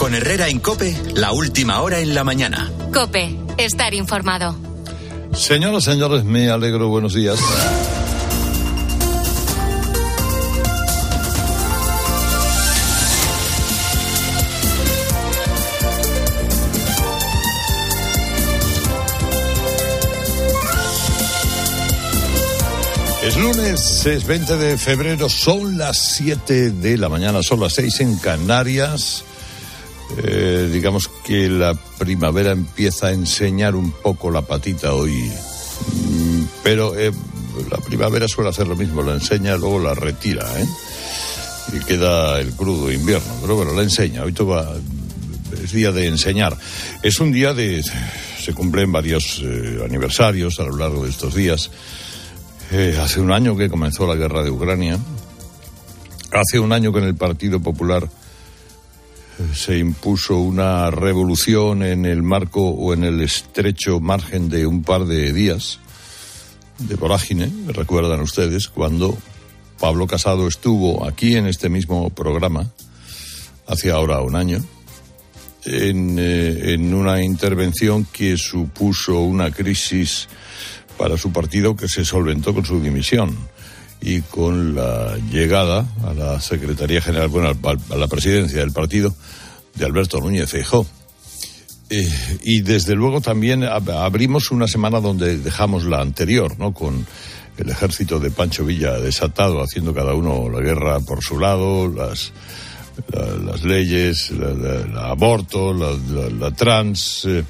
Con Herrera en Cope, la última hora en la mañana. Cope, estar informado. Señoras, señores, me alegro. Buenos días. Es lunes, es 20 de febrero, son las 7 de la mañana, son las 6 en Canarias. Eh, digamos que la primavera empieza a enseñar un poco la patita hoy, Mm, pero eh, la primavera suele hacer lo mismo, la enseña, luego la retira, ¿eh? Y queda el crudo invierno, pero bueno, la enseña, hoy toca, es día de enseñar. Es un día de, se cumplen varios eh, aniversarios a lo largo de estos días. Eh, hace un año que comenzó la guerra de Ucrania. Hace un año que en el Partido Popular se impuso una revolución en el marco o en el estrecho margen de un par de días de vorágine, recuerdan ustedes, cuando Pablo Casado estuvo aquí en este mismo programa, hace ahora un año, en, eh, en una intervención que supuso una crisis para su partido que se solventó con su dimisión y con la llegada a la Secretaría General, bueno, a la presidencia del partido de Alberto Núñez Feijóo. Eh, y desde luego también ab- abrimos una semana donde dejamos la anterior, ¿no? Con el ejército de Pancho Villa desatado, haciendo cada uno la guerra por su lado, las, la- las leyes, la, aborto, la, trans, eh,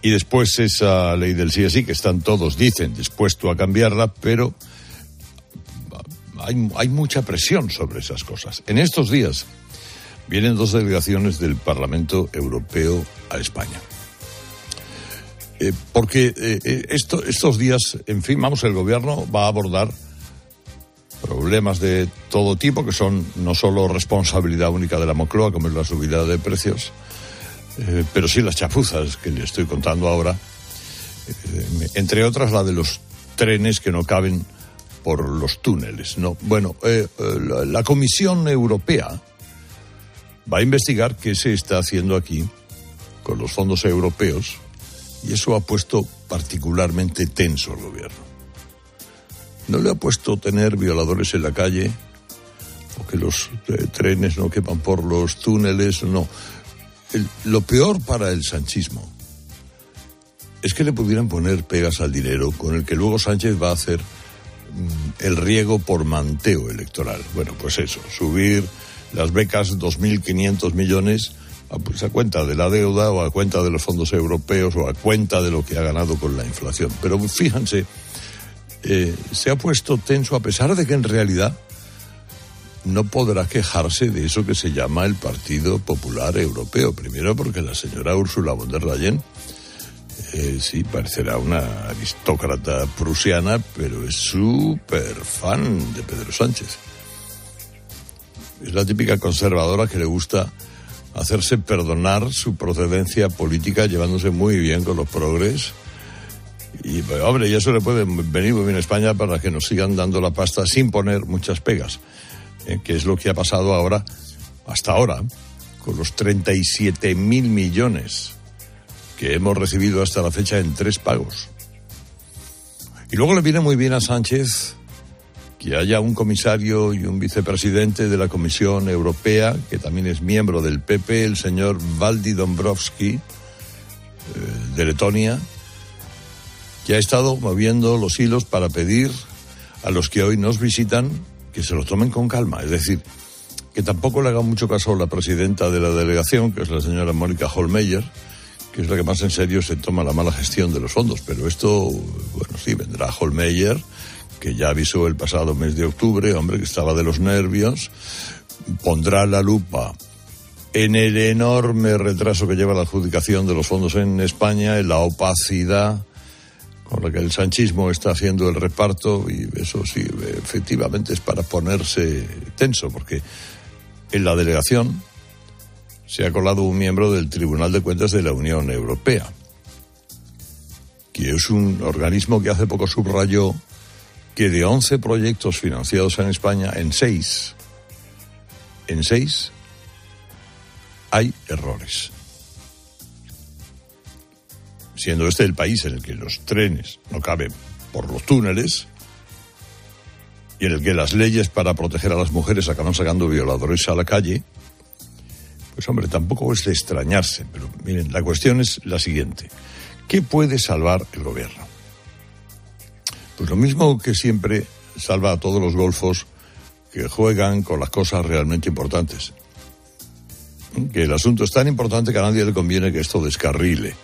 y después esa ley del sí así, que están todos, dicen, dispuestos a cambiarla, pero hay, hay mucha presión sobre esas cosas. En estos días vienen dos delegaciones del Parlamento Europeo a España. Eh, porque eh, eh, esto- estos días, en fin, vamos, el gobierno va a abordar problemas de todo tipo que son no solo responsabilidad única de la Moncloa, como es la subida de precios, pero sí las chafuzas que le estoy contando ahora, entre otras la de los trenes que no caben por los túneles. No, bueno, eh, eh, la, Comisión Europea va a investigar qué se está haciendo aquí con los fondos europeos y eso ha puesto particularmente tenso al gobierno. No le ha puesto tener violadores en la calle o que los eh, trenes no quepan por los túneles, no. Lo peor para el sanchismo es que le pudieran poner pegas al dinero con el que luego Sánchez va a hacer el riego por manteo electoral. Bueno, pues eso, subir las becas 2.500 millones a, pues a cuenta de la deuda o a cuenta de los fondos europeos o a cuenta de lo que ha ganado con la inflación. Pero fíjense, eh, se ha puesto tenso a pesar de que en realidad no podrá quejarse de eso que se llama el Partido Popular Europeo. Primero porque la señora Ursula von der Leyen eh, sí, parecerá una aristócrata prusiana, pero es súper fan de Pedro Sánchez. Es la típica conservadora que le gusta hacerse perdonar su procedencia política llevándose muy bien con los progres. Y, pues, hombre, y eso le puede venir muy bien a España para que nos sigan dando la pasta sin poner muchas pegas, eh, que es lo que ha pasado ahora, hasta ahora, con los 37 mil millones que hemos recibido hasta la fecha en tres pagos. Y luego le viene muy bien a Sánchez que haya un comisario y un vicepresidente de la Comisión Europea, que también es miembro del PP, el señor Valdi Dombrovski, eh, de Letonia, que ha estado moviendo los hilos para pedir a los que hoy nos visitan que se lo tomen con calma. Es decir, que tampoco le haga mucho caso a la presidenta de la delegación, que es la señora Mónica Holmeyer, que es la que más en serio se toma la mala gestión de los fondos. Pero esto, bueno, sí, vendrá Holmeyer, que ya avisó el pasado mes de octubre, hombre, que estaba de los nervios, pondrá la lupa en el enorme retraso que lleva la adjudicación de los fondos en España, en la opacidad con la que el sanchismo está haciendo el reparto, y eso sí, efectivamente es para ponerse tenso, porque en la delegación se ha colado un miembro del Tribunal de Cuentas de la Unión Europea, que es un organismo que hace poco subrayó que de 11 proyectos financiados en España, en 6, en 6, hay errores. Siendo este el país en el que los trenes no caben por los túneles y en el que las leyes para proteger a las mujeres acaban sacando violadores a la calle, pues hombre, tampoco es de extrañarse. Pero miren, la cuestión es la siguiente. ¿Qué puede salvar el gobierno? Pues lo mismo que siempre salva a todos los golfos que juegan con las cosas realmente importantes. Que el asunto es tan importante que a nadie le conviene que esto descarrile.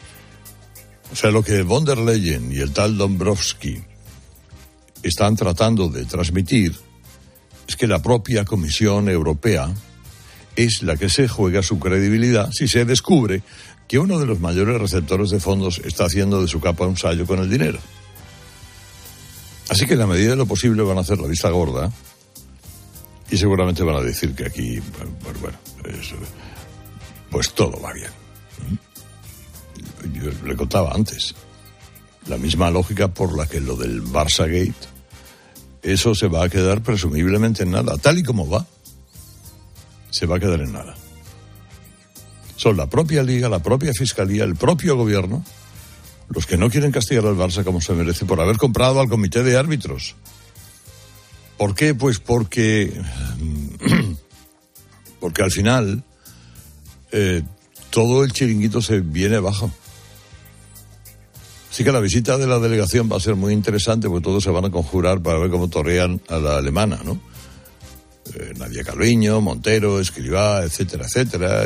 O sea, lo que von der Leyen y el tal Dombrovsky están tratando de transmitir es que la propia Comisión Europea es la que se juega su credibilidad si se descubre que uno de los mayores receptores de fondos está haciendo de su capa un sallo con el dinero. Así que en la medida de lo posible van a hacer la vista gorda y seguramente van a decir que aquí, pues bueno, pues todo va bien. Yo le contaba antes, la misma lógica por la que lo del Barça Gate, eso se va a quedar presumiblemente en nada, tal y como va, se va a quedar en nada. Son la propia liga, la propia fiscalía, el propio gobierno, los que no quieren castigar al Barça como se merece por haber comprado al comité de árbitros. ¿Por qué? Pues porque, porque al final eh, todo el chiringuito se viene abajo. Así que la visita de la delegación va a ser muy interesante porque todos se van a conjurar para ver cómo torrean a la alemana, ¿no? Eh, Nadia Calviño, Montero, Escribá, etcétera, etcétera.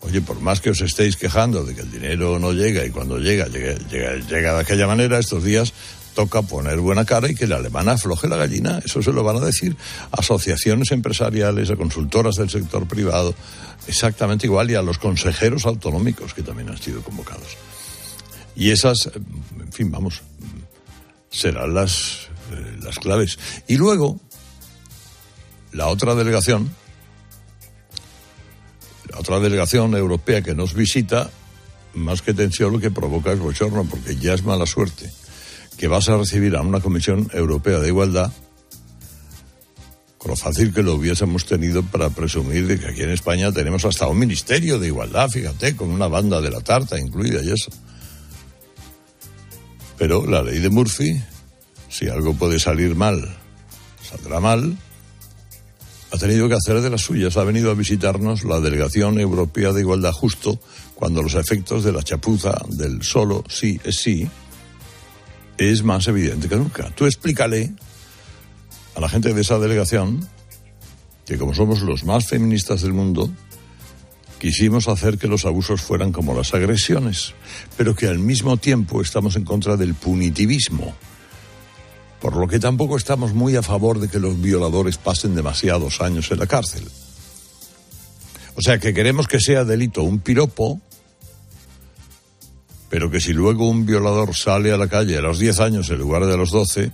Oye, por más que os estéis quejando de que el dinero no llega y cuando llega, llega, llega, de aquella manera, estos días toca poner buena cara y que la alemana afloje la gallina. Eso se lo van a decir asociaciones empresariales, a consultoras del sector privado, exactamente igual, y a los consejeros autonómicos que también han sido convocados. Y esas, en fin, vamos, serán las, eh, las claves. Y luego, la otra delegación, otra delegación europea que nos visita, más que tensión lo que provoca es bochorno, porque ya es mala suerte que vas a recibir a una Comisión Europea de Igualdad, con lo fácil que lo hubiésemos tenido para presumir de que aquí en España tenemos hasta un Ministerio de Igualdad, fíjate, con una banda de la tarta incluida y eso. Pero la ley de Murphy, si algo puede salir mal, saldrá mal, ha tenido que hacer de las suyas. Ha venido a visitarnos la Delegación Europea de Igualdad justo cuando los efectos de la chapuza del solo sí es sí es más evidente que nunca. Tú explícale a la gente de esa delegación que como somos los más feministas del mundo, quisimos hacer que los abusos fueran como las agresiones, pero que al mismo tiempo estamos en contra del punitivismo por lo que tampoco estamos muy a favor de que los violadores pasen demasiados años en la cárcel. O sea que queremos que sea delito un piropo, pero que si luego un violador sale a la calle a los 10 años en lugar de a los 12,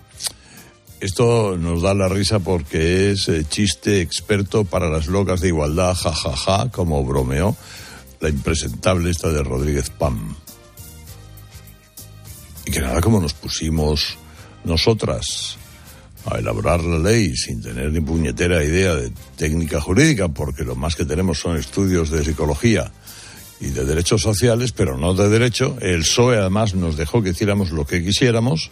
esto nos da la risa porque es eh, chiste experto para las locas de igualdad, jajaja, ja, ja, como bromeó la impresentable esta de Rodríguez Pam. Y que nada como nos pusimos nosotras a elaborar la ley sin tener ni puñetera idea de técnica jurídica, porque lo más que tenemos son estudios de psicología y de derechos sociales, pero no de derecho. El PSOE además nos dejó que hiciéramos lo que quisiéramos.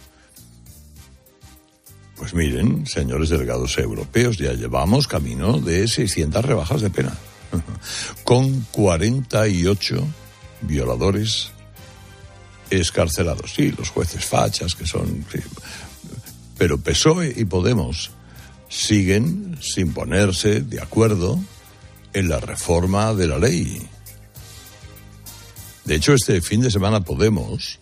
Pues miren, señores delegados europeos, ya llevamos camino de 600 rebajas de pena, con 48 violadores escarcelados. Sí, los jueces fachas, que son... Pero PSOE y Podemos siguen sin ponerse de acuerdo en la reforma de la ley. De hecho, este fin de semana Podemos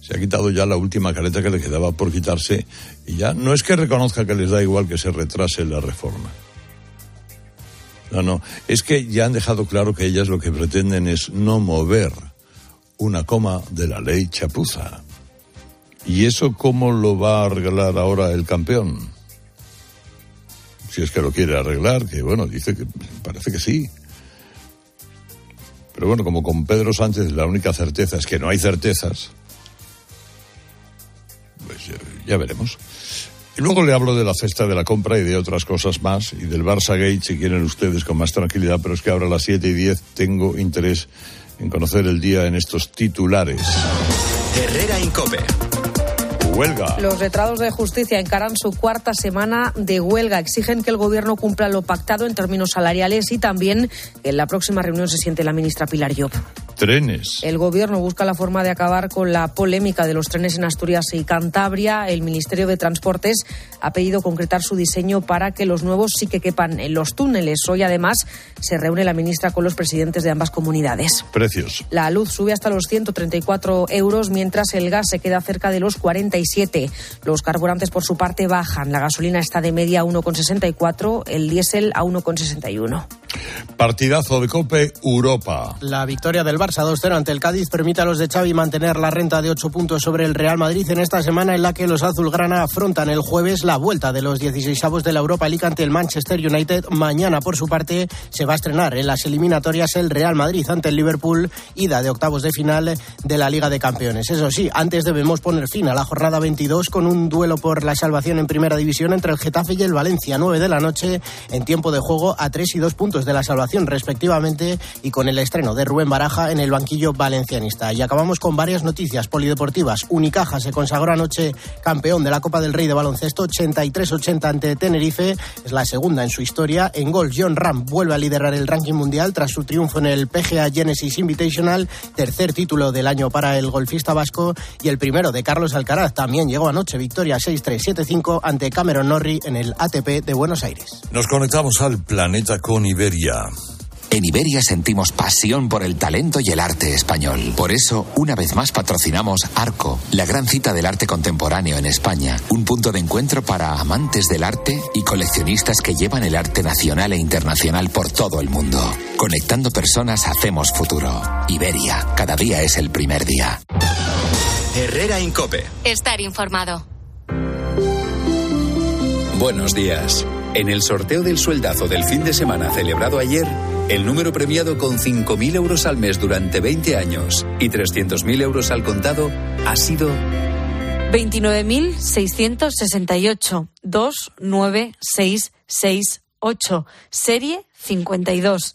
se ha quitado ya la última careta que le quedaba por quitarse y ya no es que reconozca que les da igual que se retrase la reforma. No, no, es que ya han dejado claro que ellas lo que pretenden es no mover una coma de la ley chapuza. ¿Y eso cómo lo va a arreglar ahora el campeón? Si es que lo quiere arreglar, que bueno, dice que parece que sí. Pero bueno, como con Pedro Sánchez la única certeza es que no hay certezas, pues ya, veremos. Y luego le hablo de la cesta de la compra y de otras cosas más, y del Barça Gate, si quieren ustedes, con más tranquilidad, pero es que ahora a las 7 y 10 tengo interés en conocer el día en estos titulares. Herrera Incope. Huelga. Los letrados de justicia encaran su cuarta semana de huelga. Exigen que el gobierno cumpla lo pactado en términos salariales y también que en la próxima reunión se siente la ministra Pilar Llop. Trenes. El gobierno busca la forma de acabar con la polémica de los trenes en Asturias y Cantabria. El Ministerio de Transportes ha pedido concretar su diseño para que los nuevos sí que quepan en los túneles. Hoy, además, se reúne la ministra con los presidentes de ambas comunidades. Precios. La luz sube hasta los 134 euros, mientras el gas se queda cerca de los 47. Los carburantes, por su parte, bajan. La gasolina está de media a 1,64, el diésel a 1,61. Partidazo de Cope Europa. La victoria del Barça 2-0 ante el Cádiz permite a los de Xavi mantener la renta de 8 puntos sobre el Real Madrid en esta semana en la que los azulgrana afrontan el jueves la vuelta de los 16avos de la Europa League ante el Manchester United. Mañana, por su parte, se va a estrenar en las eliminatorias el Real Madrid ante el Liverpool, ida de octavos de final de la Liga de Campeones. Eso sí, antes debemos poner fin a la jornada 22 con un duelo por la salvación en Primera División entre el Getafe y el Valencia, 9 de la noche, en tiempo de juego a 3 y 2 puntos de la salvación respectivamente y con el estreno de Rubén Baraja en el banquillo valencianista. Y acabamos con varias noticias polideportivas. Unicaja se consagró anoche campeón de la Copa del Rey de baloncesto 83-80 ante Tenerife. Es la segunda en su historia. En gol, John Ram vuelve a liderar el ranking mundial tras su triunfo en el PGA Genesis Invitational, tercer título del año para el golfista vasco y el primero de Carlos Alcaraz. También llegó anoche victoria 6-3-7-5 ante Cameron Norrie en el ATP de Buenos Aires. Nos conectamos al planeta con Iberia. En Iberia sentimos pasión por el talento y el arte español. Por eso, una vez más patrocinamos Arco, la gran cita del arte contemporáneo en España. Un punto de encuentro para amantes del arte y coleccionistas que llevan el arte nacional e internacional por todo el mundo. Conectando personas hacemos futuro. Iberia, cada día es el primer día. Herrera Incope. Estar informado. Buenos días. En el sorteo del sueldazo del fin de semana celebrado ayer, el número premiado con 5.000 euros al mes durante 20 años y 300.000 euros al contado ha sido 29.668. 29668. Serie 52052.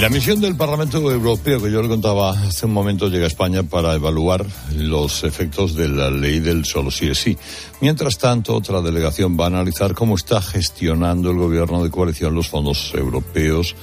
La misión del Parlamento Europeo que yo le contaba hace un momento llega a España para evaluar los efectos de la ley del solo sí es sí. Mientras tanto, otra delegación va a analizar cómo está gestionando el gobierno de coalición los fondos europeos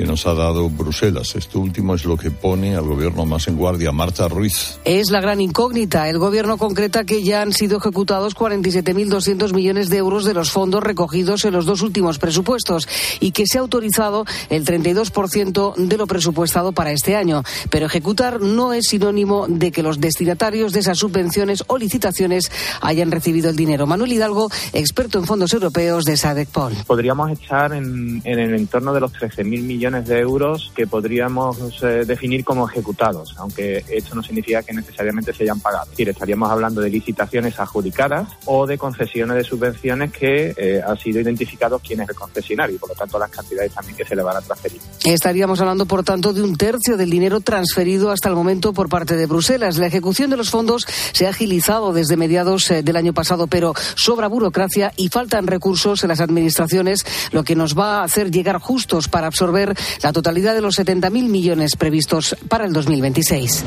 que nos ha dado Bruselas. Esto último es lo que pone al gobierno más en guardia. Marta Ruiz. Es la gran incógnita. El gobierno concreta que ya han sido ejecutados 47.200 millones de euros de los fondos recogidos en los dos últimos presupuestos y que se ha autorizado el 32% de lo presupuestado para este año. Pero ejecutar no es sinónimo de que los destinatarios de esas subvenciones o licitaciones hayan recibido el dinero. Manuel Hidalgo, experto en fondos europeos de SADECPOL. Podríamos estar en, en el entorno de los 13.000 millones de euros que podríamos eh, definir como ejecutados, aunque esto no significa que necesariamente se hayan pagado. Es decir, estaríamos hablando de licitaciones adjudicadas o de concesiones de subvenciones que eh, han sido identificados quién es el concesionario y por lo tanto las cantidades también que se le van a transferir. Estaríamos hablando, por tanto, de un tercio del dinero transferido hasta el momento por parte de Bruselas. La ejecución de los fondos se ha agilizado desde mediados eh, del año pasado, pero sobra burocracia y faltan recursos en las administraciones, lo que nos va a hacer llegar justos para absorber la totalidad de los 70.000 millones previstos para el 2026.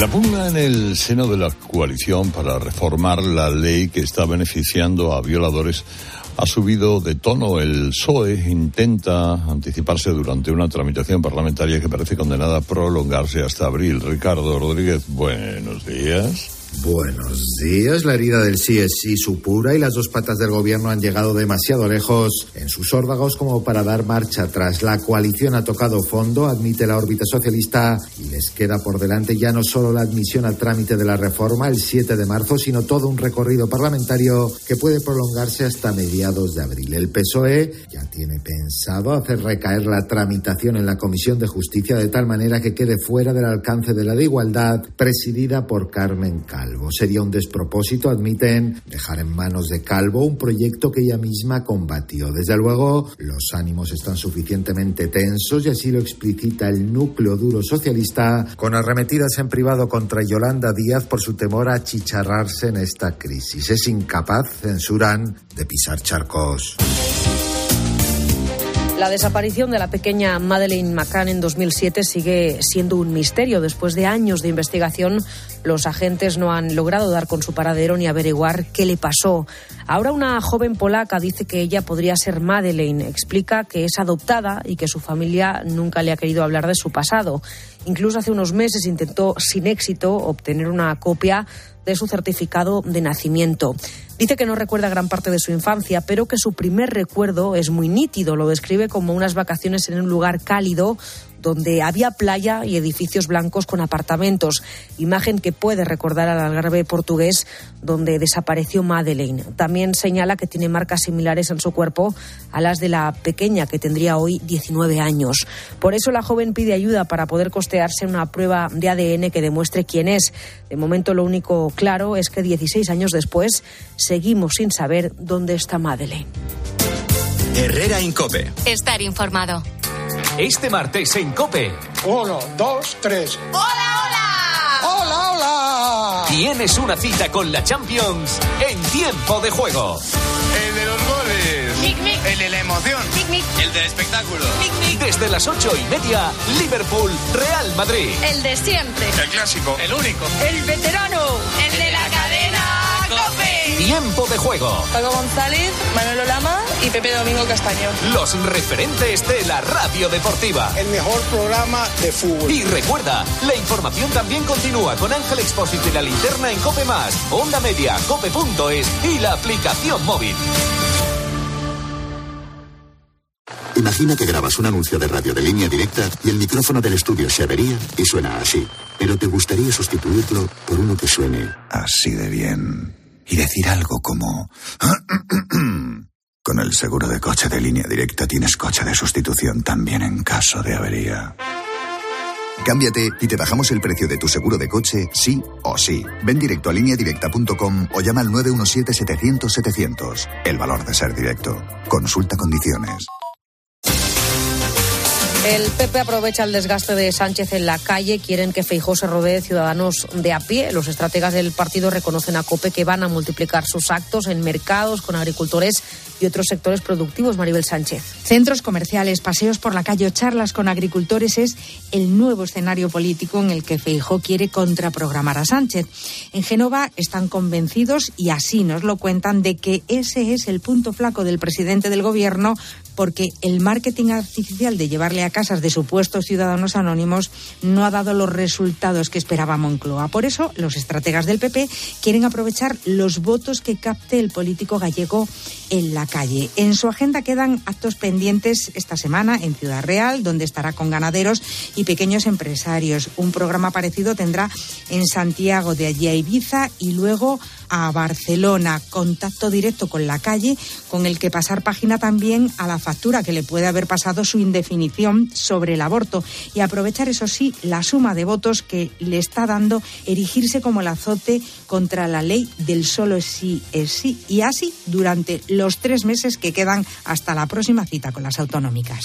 La pugna en el seno de la coalición para reformar la ley que está beneficiando a violadores ha subido de tono. El PSOE intenta anticiparse durante una tramitación parlamentaria que parece condenada a prolongarse hasta abril. Ricardo Rodríguez, buenos días. Buenos días. La herida del sí es sí supura y las dos patas del gobierno han llegado demasiado lejos en sus órdagos como para dar marcha atrás. La coalición ha tocado fondo, admite la órbita socialista, y les queda por delante ya no solo la admisión al trámite de la reforma el 7 de marzo, sino todo un recorrido parlamentario que puede prolongarse hasta mediados de abril. El PSOE ya tiene pensado hacer recaer la tramitación en la Comisión de Justicia de tal manera que quede fuera del alcance de la de igualdad, presidida por Carmen Cal. Sería un despropósito, admiten, dejar en manos de Calvo un proyecto que ella misma combatió. Desde luego, los ánimos están suficientemente tensos y así lo explicita el núcleo duro socialista con arremetidas en privado contra Yolanda Díaz por su temor a chicharrarse en esta crisis. Es incapaz, censuran, de pisar charcos. La desaparición de la pequeña Madeleine McCann en 2007 sigue siendo un misterio. Después de años de investigación, los agentes no han logrado dar con su paradero ni averiguar qué le pasó. Ahora una joven polaca dice que ella podría ser Madeleine. Explica que es adoptada y que su familia nunca le ha querido hablar de su pasado. Incluso hace unos meses intentó sin éxito obtener una copia de su certificado de nacimiento. Dice que no recuerda gran parte de su infancia, pero que su primer recuerdo es muy nítido. Lo describe como unas vacaciones en un lugar cálido donde había playa y edificios blancos con apartamentos, imagen que puede recordar al Algarve portugués donde desapareció Madeleine. También señala que tiene marcas similares en su cuerpo a las de la pequeña que tendría hoy 19 años. Por eso la joven pide ayuda para poder costearse una prueba de ADN que demuestre quién es. De momento lo único claro es que 16 años después seguimos sin saber dónde está Madeleine. Herrera Incope. Estar informado. Este martes en Cope. Uno, dos, tres. ¡Hola, hola! ¡Hola, hola! Tienes una cita con la Champions en tiempo de juego. El de los goles. Mic, mic. El de la emoción. Mic, mic. El del espectáculo. Mic, mic. Desde las ocho y media, Liverpool, Real Madrid. El de siempre. El clásico. El único. El veterano. El de la. Tiempo de juego. Paco González, Manolo Lama y Pepe Domingo Castaño. Los referentes de la radio deportiva. El mejor programa de fútbol. Y recuerda, la información también continúa con Ángel Expósito y la linterna en Cope Más, Onda Media, Cope.es y la aplicación móvil. Imagina que grabas un anuncio de radio de línea directa y el micrófono del estudio se avería y suena así. Pero te gustaría sustituirlo por uno que suene así de bien. Y decir algo como... Con el seguro de coche de línea directa tienes coche de sustitución también en caso de avería. Cámbiate y te bajamos el precio de tu seguro de coche, sí o sí. Ven directo a lineadirecta.com o llama al 917-700-700. El valor de ser directo. Consulta condiciones. El PP aprovecha el desgaste de Sánchez en la calle. Quieren que Feijó se rodee de ciudadanos de a pie. Los estrategas del partido reconocen a COPE que van a multiplicar sus actos en mercados con agricultores y otros sectores productivos. Maribel Sánchez. Centros comerciales, paseos por la calle o charlas con agricultores es el nuevo escenario político en el que Feijó quiere contraprogramar a Sánchez. En Génova están convencidos, y así nos lo cuentan, de que ese es el punto flaco del presidente del gobierno porque el marketing artificial de llevarle a casas de supuestos ciudadanos anónimos no ha dado los resultados que esperaba Moncloa. Por eso, los estrategas del PP quieren aprovechar los votos que capte el político gallego en la calle. En su agenda quedan actos pendientes esta semana en Ciudad Real, donde estará con ganaderos y pequeños empresarios. Un programa parecido tendrá en Santiago, de allí a Ibiza y luego a Barcelona. Contacto directo con la calle, con el que pasar página también a la factura que le puede haber pasado su indefinición sobre el aborto y aprovechar, eso sí, la suma de votos que le está dando erigirse como el azote contra la ley del solo sí es sí y así durante los tres meses que quedan hasta la próxima cita con las autonómicas.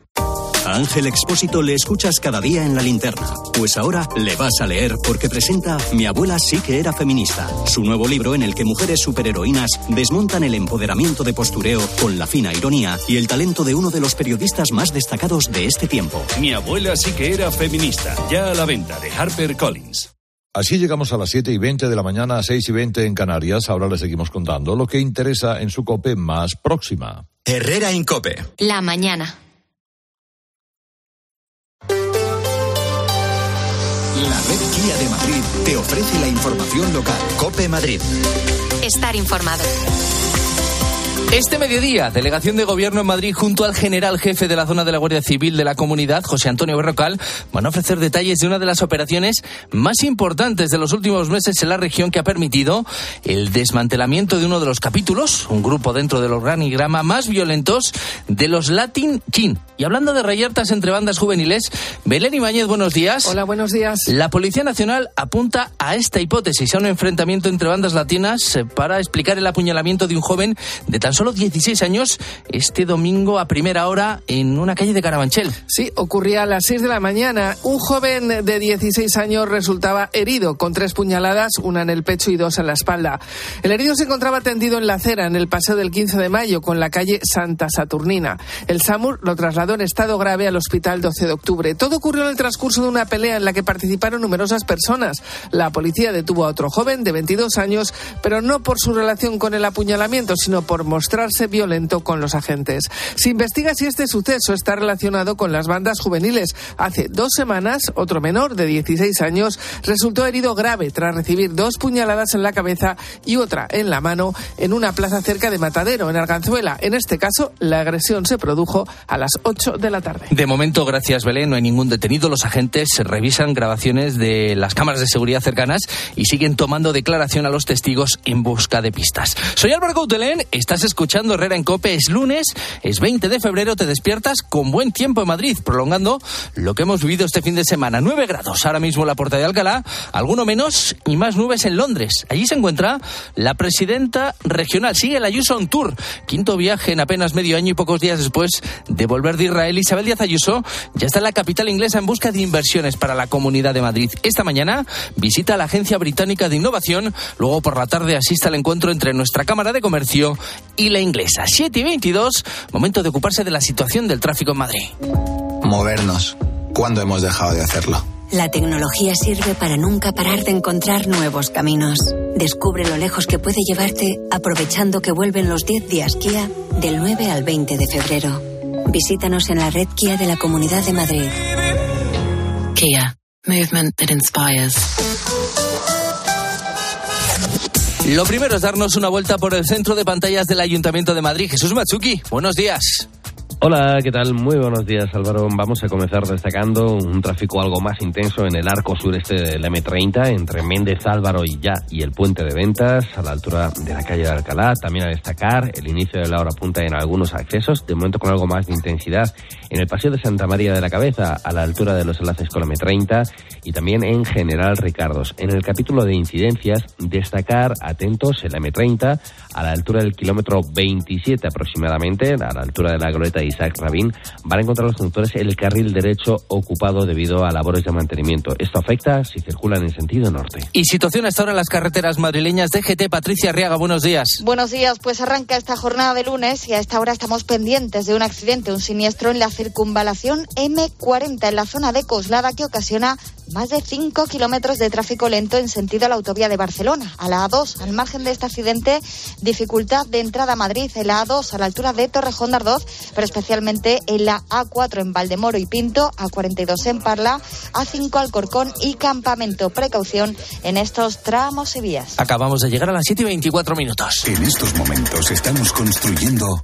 A Ángel Expósito le escuchas cada día en la linterna. Pues ahora le vas a leer porque presenta Mi abuela sí que era feminista, su nuevo libro en el que mujeres superheroínas desmontan el empoderamiento de postureo con la fina ironía y el talento de uno de los periodistas más destacados de este tiempo. Mi abuela sí que era feminista, ya a la venta de Harper Collins. Así llegamos a las 7 y 20 de la mañana, a 6 y 20 en Canarias. Ahora les seguimos contando lo que interesa en su COPE más próxima. Herrera Incope. La mañana. La red Guía de Madrid te ofrece la información local. COPE Madrid. Estar informado. Este mediodía, delegación de gobierno en Madrid junto al general jefe de la zona de la Guardia Civil de la comunidad, José Antonio Berrocal, van a ofrecer detalles de una de las operaciones más importantes de los últimos meses en la región que ha permitido el desmantelamiento de uno de los capítulos, un grupo dentro del organigrama más violentos de los Latin King. Y hablando de reyertas entre bandas juveniles, Belén Ibáñez, buenos días. Hola, buenos días. La Policía Nacional apunta a esta hipótesis, a un enfrentamiento entre bandas latinas eh, para explicar el apuñalamiento de un joven de tan solo 16 años este domingo a primera hora en una calle de Carabanchel. Sí, ocurría a las 6 de la mañana. Un joven de 16 años resultaba herido con tres puñaladas, una en el pecho y dos en la espalda. El herido se encontraba tendido en la acera en el paseo del 15 de mayo con la calle Santa Saturnina. El SAMUR lo trasladó en estado grave al hospital 12 de octubre. Todo ocurrió en el transcurso de una pelea en la que participaron numerosas personas. La policía detuvo a otro joven de 22 años, pero no por su relación con el apuñalamiento, sino por mostrar mostrarse violento con los agentes. Se investiga si este suceso está relacionado con las bandas juveniles. Hace dos semanas, otro menor de 16 años resultó herido grave tras recibir dos puñaladas en la cabeza y otra en la mano en una plaza cerca de Matadero, en Arganzuela. En este caso, la agresión se produjo a las 8 de la tarde. De momento, gracias Belén, no hay ningún detenido. Los agentes revisan grabaciones de las cámaras de seguridad cercanas y siguen tomando declaración a los testigos en busca de pistas. Soy Álvaro Coutelén, estás escuchando Herrera en Cope. Es lunes, es 20 de febrero, te despiertas con buen tiempo en Madrid, prolongando lo que hemos vivido este fin de semana. 9 grados ahora mismo en la Puerta de Alcalá, alguno menos y más nubes en Londres. Allí se encuentra la presidenta regional, sigue la Ayuso on Tour. Quinto viaje en apenas medio año y pocos días después de volver de Israel. Isabel Díaz Ayuso ya está en la capital inglesa en busca de inversiones para la Comunidad de Madrid. Esta mañana visita la Agencia Británica de Innovación, luego por la tarde asiste al encuentro entre nuestra Cámara de Comercio y la inglesa. 7 y 22, momento de ocuparse de la situación del tráfico en Madrid. Movernos. ¿Cuándo hemos dejado de hacerlo? La tecnología sirve para nunca parar de encontrar nuevos caminos. Descubre lo lejos que puede llevarte aprovechando que vuelven los 10 días Kia del 9 al 20 de febrero. Visítanos en la red Kia de la Comunidad de Madrid. Kia. Movement that inspires. Lo primero es darnos una vuelta por el centro de pantallas del Ayuntamiento de Madrid. Jesús Matsuki, buenos días. Hola, ¿qué tal? Muy buenos días, Álvaro. Vamos a comenzar destacando un tráfico algo más intenso en el arco sureste del M30, entre Méndez Álvaro y Ya y el puente de ventas, a la altura de la calle de Alcalá. También a destacar el inicio de la hora punta en algunos accesos, de momento con algo más de intensidad en el paseo de Santa María de la Cabeza, a la altura de los enlaces con la M30 y también en General Ricardos. En el capítulo de incidencias, destacar atentos en la M30, a la altura del kilómetro 27 aproximadamente, a la altura de la glorieta de Isaac Rabin, van a encontrar los conductores el carril derecho ocupado debido a labores de mantenimiento. Esto afecta si circulan en sentido norte. Y situación hasta ahora en las carreteras madrileñas de GT. Patricia Arriaga, buenos días. Buenos días, pues arranca esta jornada de lunes y a esta hora estamos pendientes de un accidente, un siniestro en la circunvalación M40 en la zona de Coslada que ocasiona más de 5 kilómetros de tráfico lento en sentido a la autovía de Barcelona. A la A2, al margen de este accidente, dificultad de entrada a Madrid en la A2 a la altura de Torrejón de Ardoz, pero especialmente en la A4 en Valdemoro y Pinto, A42 en Parla, A5 Alcorcón y Campamento. Precaución en estos tramos y vías. Acabamos de llegar a las 7 y 24 minutos. En estos momentos estamos construyendo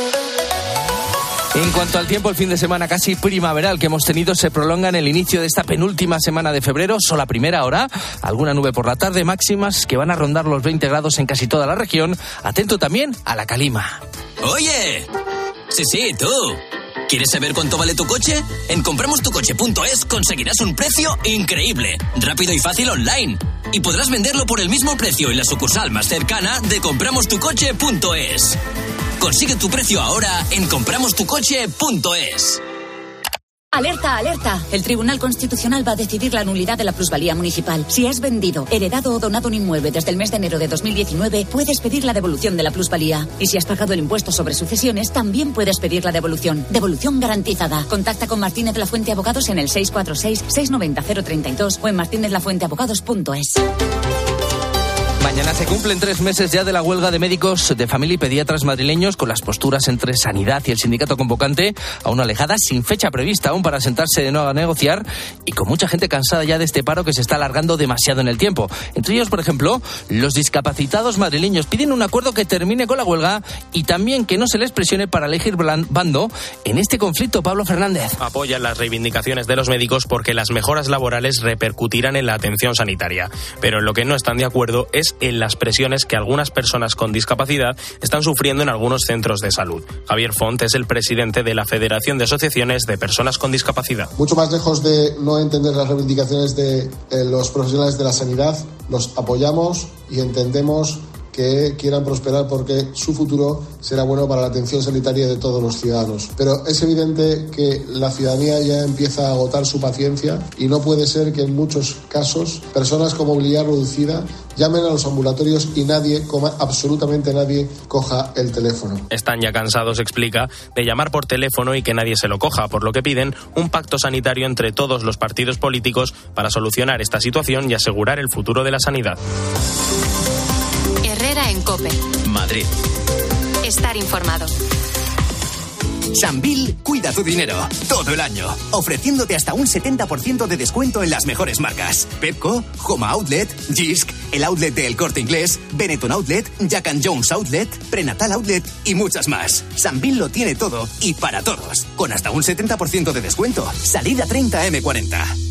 En cuanto al tiempo, el fin de semana casi primaveral que hemos tenido se prolonga en el inicio de esta penúltima semana de febrero, solo a primera hora, alguna nube por la tarde, máximas que van a rondar los 20 grados en casi toda la región. Atento también a la calima. Oye, sí, sí, tú. ¿Quieres saber cuánto vale tu coche? En compramostucoche.es conseguirás un precio increíble, rápido y fácil online. Y podrás venderlo por el mismo precio en la sucursal más cercana de compramostucoche.es. Consigue tu precio ahora en compramostucoche.es. Alerta, alerta. El Tribunal Constitucional va a decidir la nulidad de la plusvalía municipal. Si has vendido, heredado o donado un inmueble desde el mes de enero de 2019, puedes pedir la devolución de la plusvalía. Y si has pagado el impuesto sobre sucesiones, también puedes pedir la devolución. Devolución garantizada. Contacta con Martínez La Fuente Abogados en el 646-690-032 o en martinezlafuenteabogados.es. Mañana se cumplen tres meses ya de la huelga de médicos de familia y pediatras madrileños con las posturas entre Sanidad y el sindicato convocante a una alejada sin fecha prevista aún para sentarse de nuevo a negociar y con mucha gente cansada ya de este paro que se está alargando demasiado en el tiempo. Entre ellos, por ejemplo, los discapacitados madrileños piden un acuerdo que termine con la huelga y también que no se les presione para elegir bando en este conflicto. Pablo Fernández. Apoyan las reivindicaciones de los médicos porque las mejoras laborales repercutirán en la atención sanitaria. Pero en lo que no están de acuerdo es en las presiones que algunas personas con discapacidad están sufriendo en algunos centros de salud. Javier Font es el presidente de la Federación de Asociaciones de Personas con Discapacidad. Mucho más lejos de no entender las reivindicaciones de los profesionales de la sanidad, los apoyamos y entendemos que quieran prosperar porque su futuro será bueno para la atención sanitaria de todos los ciudadanos. Pero es evidente que la ciudadanía ya empieza a agotar su paciencia y no puede ser que en muchos casos personas con movilidad reducida llamen a los ambulatorios y nadie, absolutamente nadie, coja el teléfono. Están ya cansados, explica, de llamar por teléfono y que nadie se lo coja, por lo que piden un pacto sanitario entre todos los partidos políticos para solucionar esta situación y asegurar el futuro de la sanidad en Cope. Madrid. Estar informado. Sambil cuida tu dinero todo el año, ofreciéndote hasta un 70% de descuento en las mejores marcas. Pepco, Home Outlet, Jisk, el outlet del Corte Inglés, Benetton Outlet, Jack and Jones Outlet, Prenatal Outlet y muchas más. Sambil lo tiene todo y para todos, con hasta un 70% de descuento. Salida 30 M40.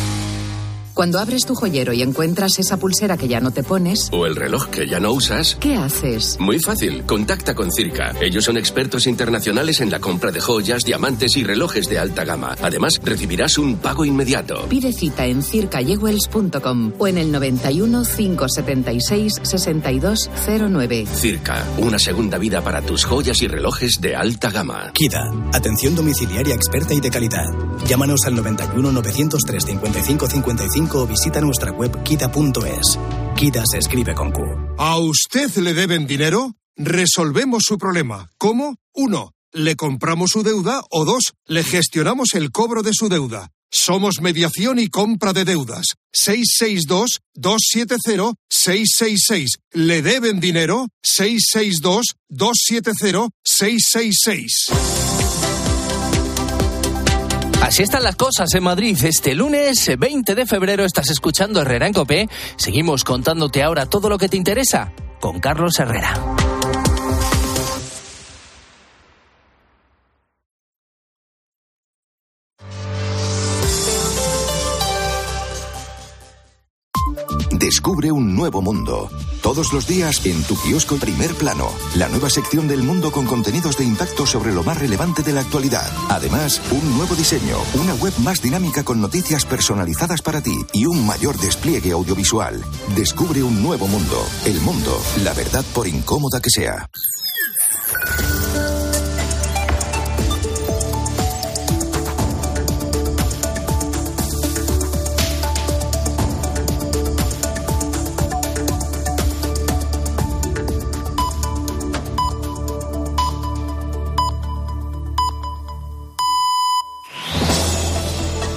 Cuando abres tu joyero y encuentras esa pulsera que ya no te pones. O el reloj que ya no usas. ¿Qué haces? Muy fácil. Contacta con Circa. Ellos son expertos internacionales en la compra de joyas, diamantes y relojes de alta gama. Además, recibirás un pago inmediato. Pide cita en circayewells.com o en el 91 576 6209. Circa. Una segunda vida para tus joyas y relojes de alta gama. Kida. Atención domiciliaria experta y de calidad. Llámanos al 91 903 55 55 o visita nuestra web kita.es. Kita se escribe con Q. ¿A usted le deben dinero? Resolvemos su problema. ¿Cómo? Uno, le compramos su deuda o dos, le gestionamos el cobro de su deuda. Somos mediación y compra de deudas. 662-270-666. ¿Le deben dinero? 662-270-666. Así están las cosas en Madrid. Este lunes 20 de febrero estás escuchando Herrera en Copé. Seguimos contándote ahora todo lo que te interesa con Carlos Herrera. Descubre un nuevo mundo. Todos los días en tu kiosco Primer Plano, la nueva sección del mundo con contenidos de impacto sobre lo más relevante de la actualidad. Además, un nuevo diseño, una web más dinámica con noticias personalizadas para ti y un mayor despliegue audiovisual. Descubre un nuevo mundo. El mundo, la verdad por incómoda que sea.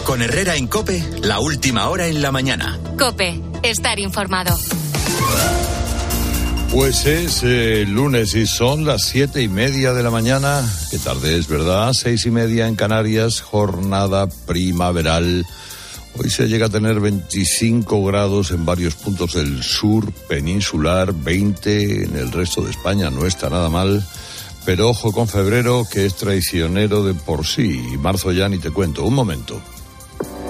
Con Herrera en Cope, la última hora en la mañana. Cope, estar informado. Pues es eh, lunes y son las siete y media de la mañana. Qué tarde es, ¿verdad? Seis y media en Canarias, jornada primaveral. Hoy se llega a tener 25 grados en varios puntos del sur peninsular, 20 en el resto de España, no está nada mal. Pero ojo con febrero, que es traicionero de por sí. Y marzo ya ni te cuento. Un momento.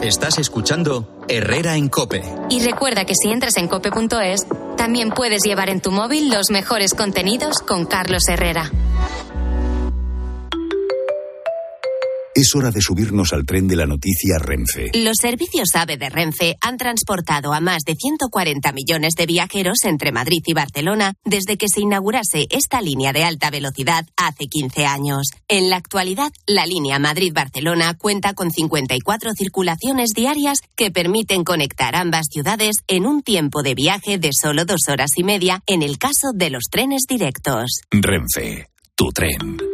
Estás escuchando Herrera en Cope. Y recuerda que si entras en cope.es, también puedes llevar en tu móvil los mejores contenidos con Carlos Herrera. Es hora de subirnos al tren de la noticia Renfe. Los servicios AVE de Renfe han transportado a más de 140 millones de viajeros entre Madrid y Barcelona desde que se inaugurase esta línea de alta velocidad hace 15 años. En la actualidad, la línea Madrid-Barcelona cuenta con 54 circulaciones diarias que permiten conectar ambas ciudades en un tiempo de viaje de solo dos horas y media en el caso de los trenes directos. Renfe, tu tren.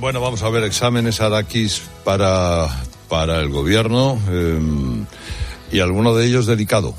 Bueno, vamos a ver exámenes Araquis para, para el gobierno eh, y alguno de ellos dedicado.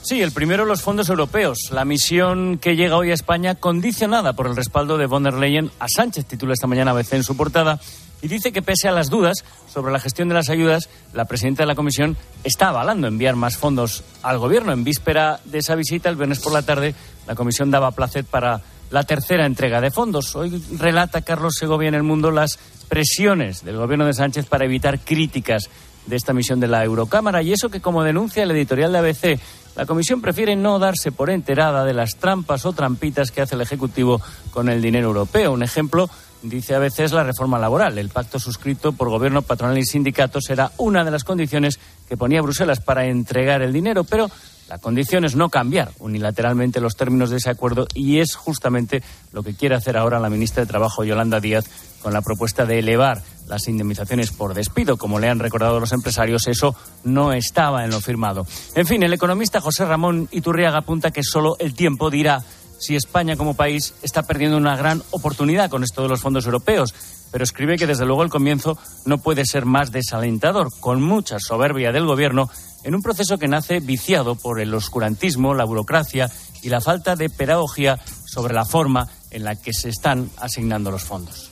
Sí, el primero los fondos europeos. La misión que llega hoy a España condicionada por el respaldo de von der Leyen a Sánchez, titula esta mañana ABC en su portada, y dice que pese a las dudas sobre la gestión de las ayudas, la presidenta de la comisión está avalando enviar más fondos al gobierno. En víspera de esa visita, el viernes por la tarde, la comisión daba placet para la tercera entrega de fondos. Hoy relata Carlos Segovia en el mundo las presiones del gobierno de Sánchez para evitar críticas de esta misión de la Eurocámara y eso que como denuncia el editorial de ABC, la comisión prefiere no darse por enterada de las trampas o trampitas que hace el Ejecutivo con el dinero europeo. Un ejemplo dice a veces la reforma laboral. El pacto suscrito por gobierno, patronal y sindicatos era una de las condiciones que ponía Bruselas para entregar el dinero, pero la condición es no cambiar unilateralmente los términos de ese acuerdo y es justamente lo que quiere hacer ahora la ministra de Trabajo, Yolanda Díaz, con la propuesta de elevar las indemnizaciones por despido. Como le han recordado los empresarios, eso no estaba en lo firmado. En fin, el economista José Ramón Iturriaga apunta que solo el tiempo dirá si España como país está perdiendo una gran oportunidad con esto de los fondos europeos. Pero escribe que desde luego el comienzo no puede ser más desalentador, con mucha soberbia del gobierno en un proceso que nace viciado por el oscurantismo, la burocracia y la falta de pedagogía sobre la forma en la que se están asignando los fondos.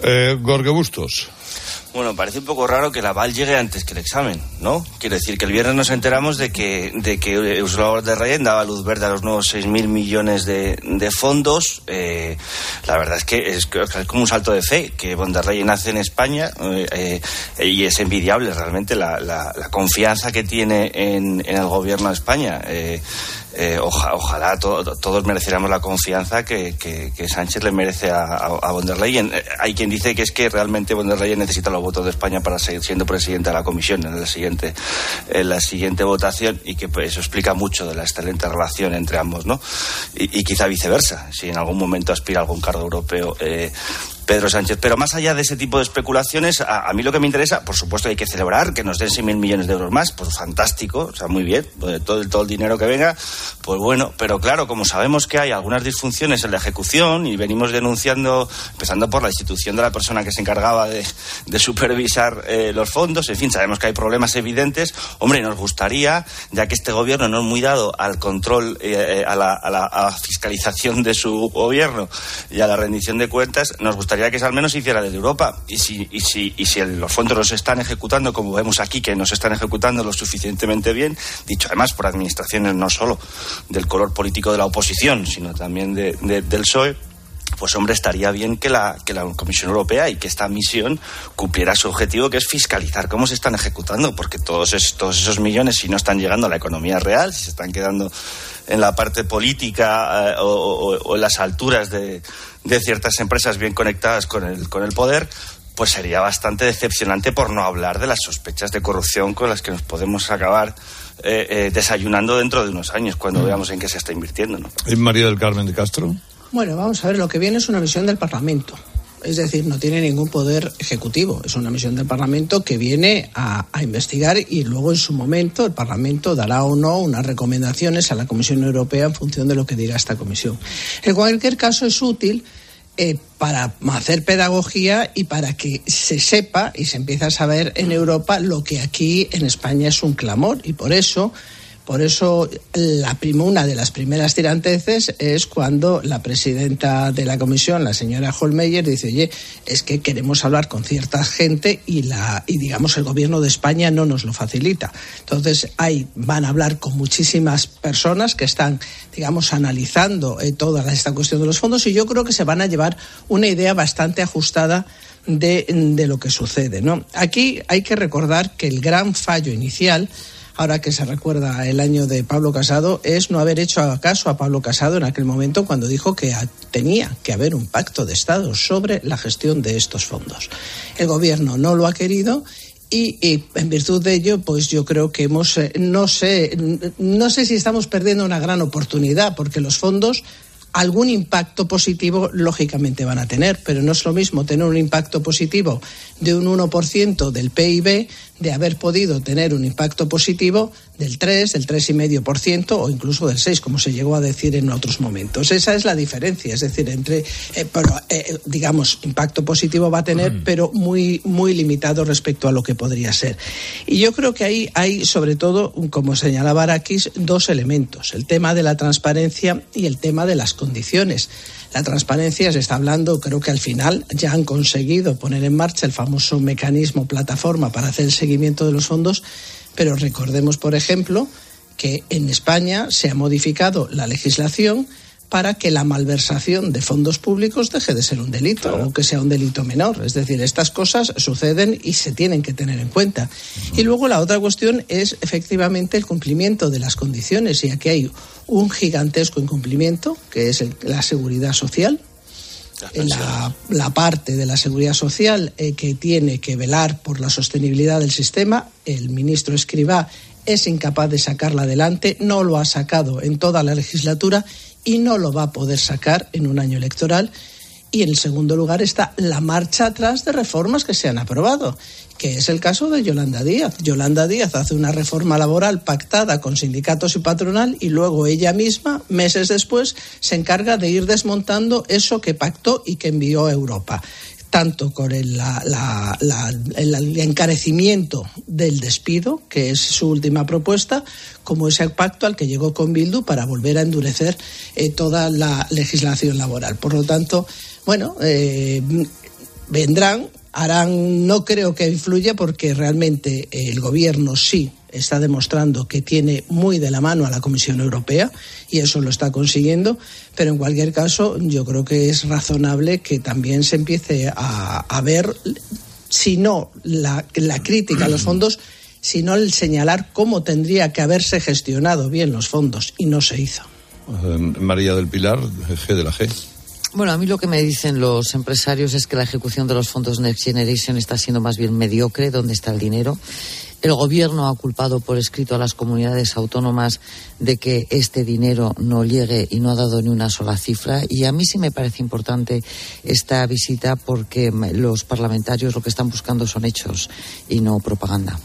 Eh. Bueno, parece un poco raro que la aval llegue antes que el examen, ¿no? Quiero decir que el viernes nos enteramos de que, de que Ursula von der Leyen daba luz verde a los nuevos 6.000 millones de, de fondos. Eh, la verdad es que es, como un salto de fe que von der Leyen nace en España eh, eh, y es envidiable realmente la, la, la confianza que tiene en, el gobierno de España. Ojalá todos mereciéramos la confianza que, Sánchez le merece a, a, von der Leyen. Hay quien dice que es que realmente von der Leyen necesita los votos de España para seguir siendo presidente de la Comisión en la siguiente, en la siguiente votación y que pues, eso explica mucho de la excelente relación entre ambos, ¿no? Y, quizá viceversa, si en algún momento aspira a algún cargo europeo. Eh, Pedro Sánchez. Pero más allá de ese tipo de especulaciones, a, mí lo que me interesa, por supuesto, hay que celebrar que nos den 6.000 millones de euros más, pues fantástico, o sea, muy bien, pues, todo, todo el dinero que venga, pues bueno, pero claro, como sabemos que hay algunas disfunciones en la ejecución y venimos denunciando, empezando por la institución de la persona que se encargaba de, supervisar eh, los fondos, en fin, sabemos que hay problemas evidentes, hombre, nos gustaría, ya que este gobierno no es muy dado al control, eh, a, la, a la fiscalización de su gobierno y a la rendición de cuentas, nos gustaría que al menos se hiciera desde Europa. Y si, y si, y si los fondos los están ejecutando, como vemos aquí, que nos están ejecutando lo suficientemente bien, dicho además por administraciones no solo del color político de la oposición, sino también de, del PSOE, pues hombre, estaría bien que la, que la Comisión Europea y que esta misión cumpliera su objetivo, que es fiscalizar cómo se están ejecutando, porque todos, todos esos millones, si no están llegando a la economía real, si se están quedando en la parte política eh, o, en las alturas de, de ciertas empresas bien conectadas con el, con el poder, pues sería bastante decepcionante por no hablar de las sospechas de corrupción con las que nos podemos acabar eh, eh, desayunando dentro de unos años cuando mm. veamos en qué se está invirtiendo. ¿no? María del Carmen de Castro? Bueno, vamos a ver, lo que viene es una misión del Parlamento. Es decir, no tiene ningún poder ejecutivo. Es una misión del Parlamento que viene a, investigar y luego en su momento el Parlamento dará o no unas recomendaciones a la Comisión Europea en función de lo que diga esta comisión. En cualquier caso es útil eh, para hacer pedagogía y para que se sepa y se empiece a saber en Europa lo que aquí en España es un clamor. Y por eso por eso, la una de las primeras tiranteces es cuando la presidenta de la comisión, la señora Holmeyer, dice, oye, es que queremos hablar con cierta gente y, la, y digamos, el gobierno de España no nos lo facilita. Entonces, ahí van a hablar con muchísimas personas que están, digamos, analizando eh, toda esta cuestión de los fondos y yo creo que se van a llevar una idea bastante ajustada de, de lo que sucede. ¿no? Aquí hay que recordar que el gran fallo inicial ahora que se recuerda el año de Pablo Casado, es no haber hecho caso a Pablo Casado en aquel momento cuando dijo que tenía que haber un pacto de Estado sobre la gestión de estos fondos. El gobierno no lo ha querido y, en virtud de ello, pues yo creo que hemos, eh, no sé, no sé si estamos perdiendo una gran oportunidad, porque los fondos algún impacto positivo lógicamente van a tener, pero no es lo mismo tener un impacto positivo de un 1% del PIB de haber podido tener un impacto positivo del 3, del 3,5% o incluso del 6, como se llegó a decir en otros momentos. Esa es la diferencia, es decir, entre, eh, pero, eh, digamos, impacto positivo va a tener, pero muy, muy limitado respecto a lo que podría ser. Y yo creo que ahí hay, sobre todo, como señalaba Arakis, dos elementos, el tema de la transparencia y el tema de las condiciones. La transparencia se está hablando, creo que al final ya han conseguido poner en marcha el famoso mecanismo plataforma para hacer el seguimiento de los fondos, pero recordemos, por ejemplo, que en España se ha modificado la legislación para que la malversación de fondos públicos deje de ser un delito o que sea un delito menor. Es decir, estas cosas suceden y se tienen que tener en cuenta. Y luego la otra cuestión es efectivamente el cumplimiento de las condiciones. Y aquí hay un gigantesco incumplimiento, que es la seguridad social. La, la, parte de la seguridad social eh, que tiene que velar por la sostenibilidad del sistema, el ministro Escribá es incapaz de sacarla adelante, no lo ha sacado en toda la legislatura y no lo va a poder sacar en un año electoral. Y en segundo lugar está la marcha atrás de reformas que se han aprobado, que es el caso de Yolanda Díaz. Yolanda Díaz hace una reforma laboral pactada con sindicatos y patronal y luego ella misma, meses después, se encarga de ir desmontando eso que pactó y que envió a Europa tanto con el, encarecimiento del despido, que es su última propuesta, como ese pacto al que llegó con Bildu para volver a endurecer eh, toda la legislación laboral. Por lo tanto, bueno, eh, vendrán, harán, no creo que influya porque realmente el gobierno sí está demostrando que tiene muy de la mano a la Comisión Europea y eso lo está consiguiendo, pero en cualquier caso yo creo que es razonable que también se empiece a, ver, si no la, la crítica a los fondos, sino el señalar cómo tendría que haberse gestionado bien los fondos y no se hizo. Eh, María del Pilar, G de la G. Bueno, a mí lo que me dicen los empresarios es que la ejecución de los fondos Next Generation está siendo más bien mediocre. ¿Dónde está el dinero? El Gobierno ha culpado por escrito a las comunidades autónomas de que este dinero no llegue y no ha dado ni una sola cifra. Y a mí sí me parece importante esta visita porque los parlamentarios lo que están buscando son hechos y no propaganda.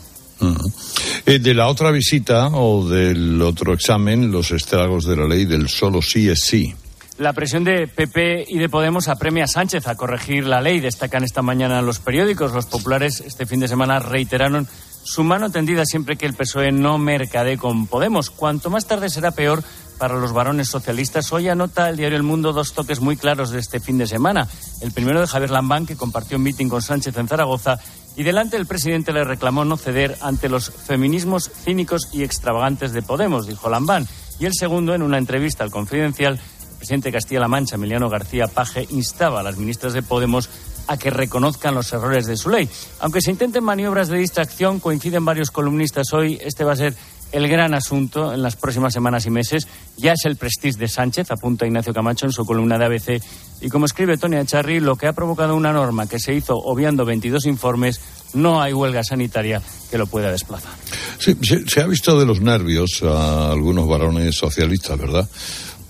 Eh, de la otra visita o del otro examen, los estragos de la ley del solo sí es sí. La presión de PP y de Podemos apremia a Sánchez a corregir la ley. Destacan esta mañana los periódicos. Los populares este fin de semana reiteraron su mano tendida siempre que el PSOE no mercade con Podemos. Cuanto más tarde será peor para los varones socialistas. Hoy anota el diario El Mundo dos toques muy claros de este fin de semana. El primero de Javier Lambán, que compartió un mitin con Sánchez en Zaragoza, y delante el presidente le reclamó no ceder ante los feminismos cínicos y extravagantes de Podemos, dijo Lambán. Y el segundo, en una entrevista al Confidencial, presidente de Castilla-La Mancha, Emiliano García Paje, instaba a las ministras de Podemos a que reconozcan los errores de su ley. Aunque se intenten maniobras de distracción, coinciden varios columnistas hoy, este va a ser el gran asunto en las próximas semanas y meses. Ya es el prestige de Sánchez, apunta Ignacio Camacho en su columna de ABC. Y como escribe Tony Acharri, lo que ha provocado una norma que se hizo obviando 22 informes, no hay huelga sanitaria que lo pueda desplazar. Sí, se, se ha visto de los nervios a algunos varones socialistas, ¿verdad?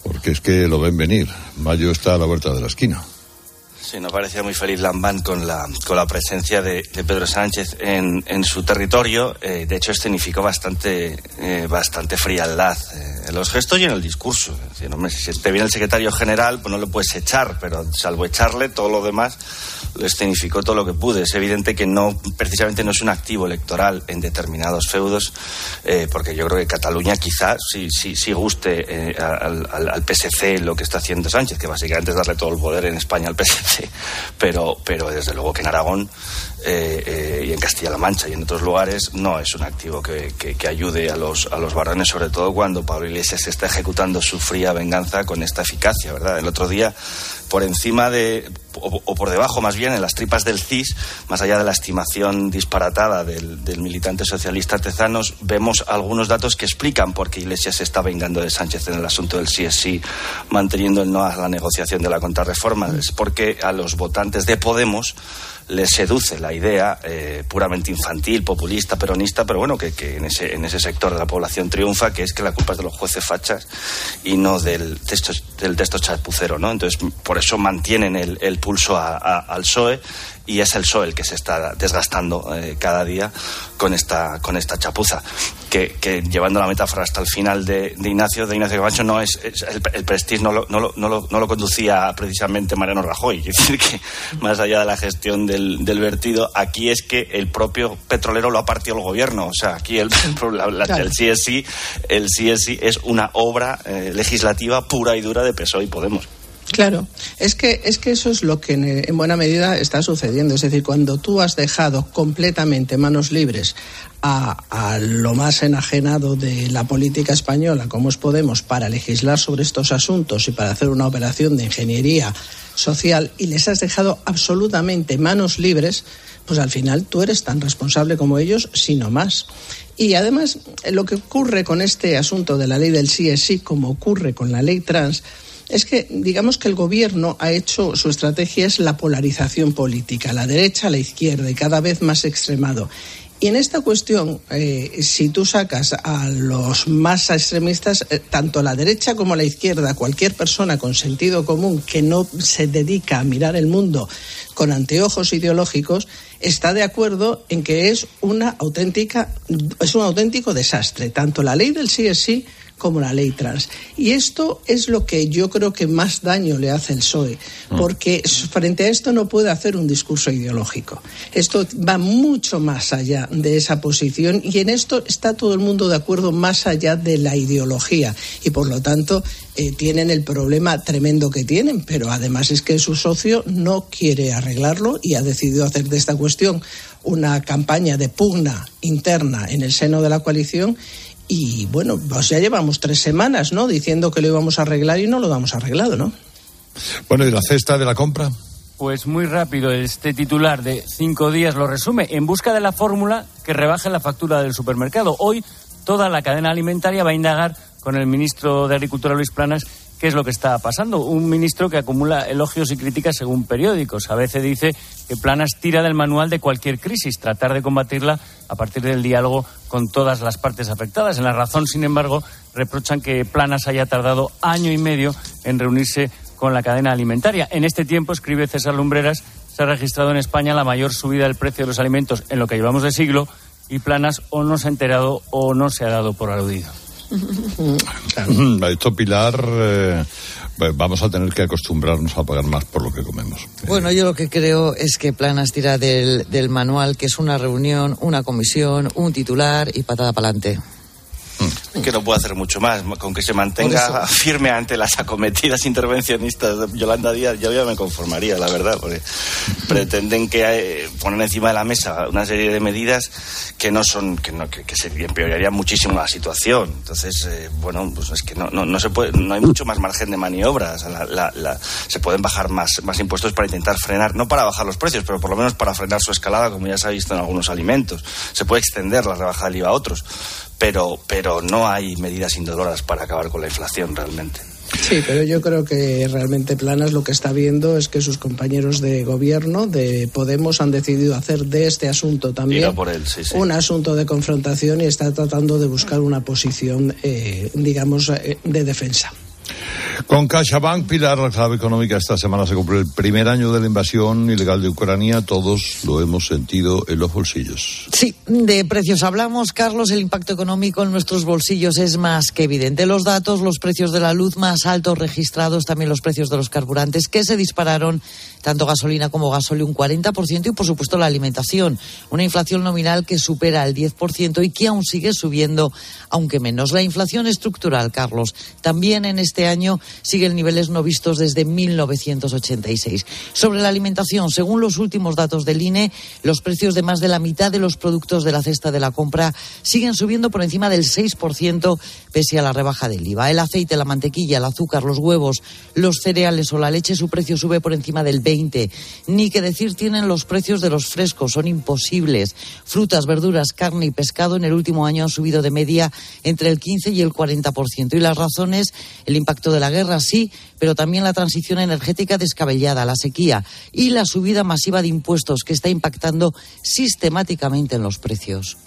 porque es que lo ven venir. Mayo está a la vuelta de la esquina. Sí, nos parecía muy feliz Lambán con la, con la presencia de, Pedro Sánchez en, en su territorio. Eh, de hecho, escenificó bastante, eh, bastante frialdad eh, en los gestos y en el discurso. si te viene el secretario general, pues no le puedes echar, pero salvo echarle, todo lo demás lo escenificó todo lo que pude. Es evidente que no, precisamente no es un activo electoral en determinados feudos, porque yo creo que Cataluña quizás sí, sí, sí guste eh, al, al, PSC lo que está haciendo Sánchez, que básicamente es darle todo el poder en España al PSC, pero, pero desde luego que en Aragón eh, y en Castilla-La Mancha y en otros lugares no es un activo que, que, ayude a los, a los barrones, sobre todo cuando Pablo Iglesias está ejecutando su fría venganza con esta eficacia, ¿verdad? El otro día por encima de, o, por debajo más bien, en las tripas del CIS, más allá de la estimación disparatada del, militante socialista Tezanos, vemos algunos datos que explican por qué Iglesias se está vengando de Sánchez en el asunto del sí sí, manteniendo el no a la negociación de la contrarreforma. Es porque a los votantes de Podemos les seduce la idea eh, puramente infantil, populista, peronista, pero bueno, que, en, ese, en ese sector de la población triunfa, que es que la culpa es de los jueces fachas y no del texto, del texto chapucero, ¿no? Entonces, por eso mantienen el pulso al PSOE y es el PSOE el que se está desgastando eh, cada día con esta, con esta chapuza. Que, que, llevando la metáfora hasta el final de, de Ignacio, de Ignacio Camacho, no es, el, el, Prestige no lo, no, lo, no, lo, no lo, conducía precisamente Mariano Rajoy. Es decir, que más allá de la gestión del, del, vertido, aquí es que el propio petrolero lo ha partido el gobierno. O sea, aquí el, el CSI, el CSI es una obra eh, legislativa pura y dura de PSOE y Podemos. Claro, es que, es que eso es lo que en, buena medida está sucediendo. Es decir, cuando tú has dejado completamente manos libres a, a, lo más enajenado de la política española, como es Podemos, para legislar sobre estos asuntos y para hacer una operación de ingeniería social, y les has dejado absolutamente manos libres, pues al final tú eres tan responsable como ellos, si no más. Y además, lo que ocurre con este asunto de la ley del sí es sí, como ocurre con la ley trans, es que digamos que el gobierno ha hecho su estrategia es la polarización política, la derecha, la izquierda y cada vez más extremado. Y en esta cuestión, eh, si tú sacas a los más extremistas, eh, tanto la derecha como la izquierda, cualquier persona con sentido común que no se dedica a mirar el mundo con anteojos ideológicos, está de acuerdo en que es una auténtica, es un auténtico desastre. Tanto la ley del sí es sí como la ley trans. Y esto es lo que yo creo que más daño le hace el PSOE, mm. porque frente a esto no puede hacer un discurso ideológico. Esto va mucho más allá de esa posición y en esto está todo el mundo de acuerdo más allá de la ideología y por lo tanto eh, tienen el problema tremendo que tienen, pero además es que su socio no quiere arreglarlo y ha decidido hacer de esta cuestión una campaña de pugna interna en el seno de la coalición y bueno, pues ya llevamos tres semanas, ¿no? Diciendo que lo íbamos a arreglar y no lo hemos arreglado, ¿no? Bueno, ¿y la cesta de la compra? Pues muy rápido, este titular de cinco días lo resume. En busca de la fórmula que rebaje la factura del supermercado. Hoy toda la cadena alimentaria va a indagar con el ministro de Agricultura, Luis Planas, qué es lo que está pasando. Un ministro que acumula elogios y críticas según periódicos. A veces dice que Planas tira del manual de cualquier crisis, tratar de combatirla a partir del diálogo con todas las partes afectadas. En la razón, sin embargo, reprochan que Planas haya tardado año y medio en reunirse con la cadena alimentaria. En este tiempo, escribe César Lumbreras, se ha registrado en España la mayor subida del precio de los alimentos en lo que llevamos de siglo y Planas o no se ha enterado o no se ha dado por aludido. Esto, Pilar, eh, vamos a tener que acostumbrarnos a pagar más por lo que comemos. Bueno, yo lo que creo es que Planas tira del, del manual, que es una reunión, una comisión, un titular y patada para adelante que no puede hacer mucho más. Con que se mantenga firme ante las acometidas intervencionistas de Yolanda Díaz, yo ya me conformaría, la verdad, porque pretenden que eh, poner encima de la mesa una serie de medidas que no son, que, no, que, se empeorarían muchísimo la situación. Entonces, eh, bueno, pues es que no, no, se puede, no hay mucho más margen de maniobra. se pueden bajar más, más impuestos para intentar frenar, no para bajar los precios, pero por lo menos para frenar su escalada, como ya se ha visto en algunos alimentos. Se puede extender la rebaja del IVA a otros pero, pero no hay medidas indoloras para acabar con la inflación realmente. Sí, pero yo creo que realmente Planas lo que está viendo es que sus compañeros de gobierno de Podemos han decidido hacer de este asunto también un asunto de confrontación y está tratando de buscar una posición, eh, digamos, eh, de defensa. Con CaixaBank, Pilar, la clave económica, esta semana se cumple el primer año de la invasión ilegal de Ucrania. Todos lo hemos sentido en los bolsillos. Sí, de precios hablamos, Carlos. El impacto económico en nuestros bolsillos es más que evidente. Los datos, los precios de la luz más altos registrados, también los precios de los carburantes que se dispararon, tanto gasolina como gasóleo, un 40% y, por supuesto, la alimentación. Una inflación nominal que supera el 10% y que aún sigue subiendo, aunque menos. La inflación estructural, Carlos, también en este año siguen niveles no vistos desde 1986. Sobre la alimentación, según los últimos datos del INE, los precios de más de la mitad de los productos de la cesta de la compra siguen subiendo por encima del 6% pese a la rebaja del IVA. El aceite, la mantequilla, el azúcar, los huevos, los cereales o la leche, su precio sube por encima del 20. Ni que decir tienen los precios de los frescos, son imposibles. Frutas, verduras, carne y pescado en el último año han subido de media entre el 15 y el 40%. Y las razones, el impacto de la guerra sí, pero también la transición energética descabellada, la sequía y la subida masiva de impuestos que está impactando sistemáticamente en los precios.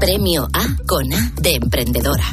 Premio A con A de emprendedora.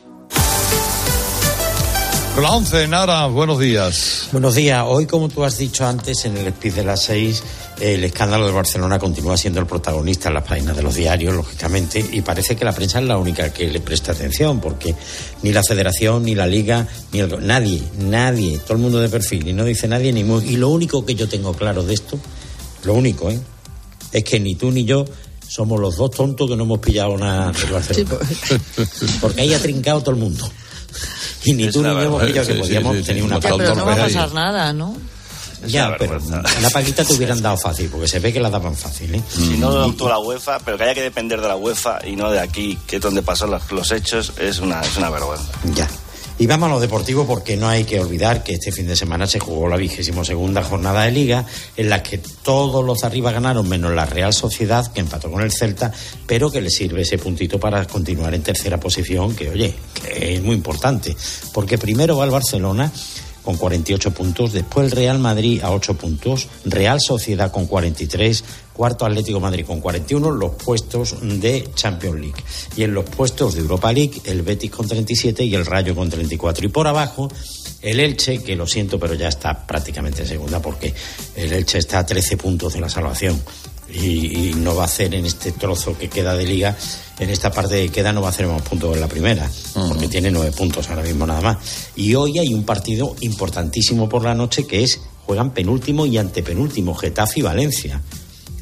La 11, Nara, buenos días. Buenos días. Hoy, como tú has dicho antes, en el speech de las 6, el escándalo de Barcelona continúa siendo el protagonista en las páginas de los diarios, lógicamente, y parece que la prensa es la única que le presta atención, porque ni la federación, ni la liga, ni nadie, nadie, todo el mundo de perfil, y no dice nadie ni muy. Y lo único que yo tengo claro de esto, lo único, ¿eh? es que ni tú ni yo somos los dos tontos que no hemos pillado nada de Barcelona. Pues. Porque ahí ha trincado todo el mundo. Y ni tú ni yo hemos pillado que podíamos tener una Pero no va a pasar nada, ¿no? Ya, pero la paquita te hubieran dado fácil, porque se ve que la daban fácil, ¿eh? Si no adoptó la UEFA, pero que haya que depender de la UEFA y no de aquí, que es donde pasan los, los hechos, es una, es una vergüenza. Ya. Y vamos a lo deportivo porque no hay que olvidar que este fin de semana se jugó la vigésimo segunda jornada de liga en la que todos los de arriba ganaron menos la Real Sociedad que empató con el Celta pero que le sirve ese puntito para continuar en tercera posición que oye que es muy importante porque primero va el Barcelona con 48 puntos, después el Real Madrid a 8 puntos, Real Sociedad con 43, cuarto Atlético Madrid con 41, los puestos de Champions League. Y en los puestos de Europa League, el Betis con 37 y el Rayo con 34. Y por abajo, el Elche, que lo siento, pero ya está prácticamente en segunda, porque el Elche está a 13 puntos de la salvación y, no va a hacer en este trozo que queda de liga, en esta parte de queda no va a hacer más puntos en la primera, porque tiene nueve puntos ahora mismo nada más. Y hoy hay un partido importantísimo por la noche que es, juegan penúltimo y antepenúltimo, Getafe y Valencia.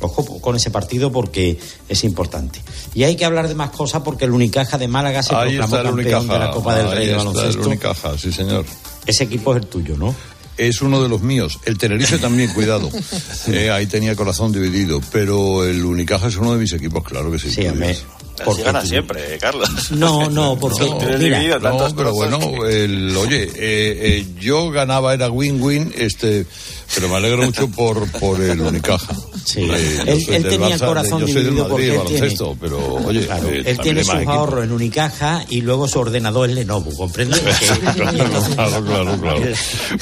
Ojo con ese partido porque es importante. Y hay que hablar de más cosas porque el Unicaja de Málaga se proclamó campeón de la Copa del Rey de baloncesto. El Unicaja, sí señor Ese equipo es el tuyo, ¿no? Es uno de los míos. El Tenerife también, cuidado. Eh, ahí tenía corazón dividido. Pero el Unicaja es uno de mis equipos, claro que sí. Sí. Así gana siempre, Carlos. No, no, porque Tienes mira, dividido No, pero bueno, el, oye, eh, eh, yo ganaba, era win-win, este, pero me alegro mucho por, por el Unicaja. Sí. Eh, Él- tenía el corazón Yo soy del dividido porque él tiene- pero oye, Claro, eh, él tiene sus ahorros en Unicaja y luego su ordenador es Lenovo, ¿comprendes? claro, claro, claro, claro.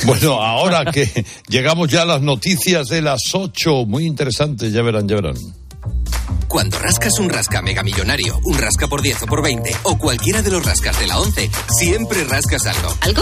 Bueno, ahora que llegamos ya a las noticias de las 8, muy interesantes, ya verán, ya verán. Cuando rascas un rasca mega millonario, un rasca por 10 o por 20, o cualquiera de los rascas de la 11, siempre rascas algo. ¿Algo?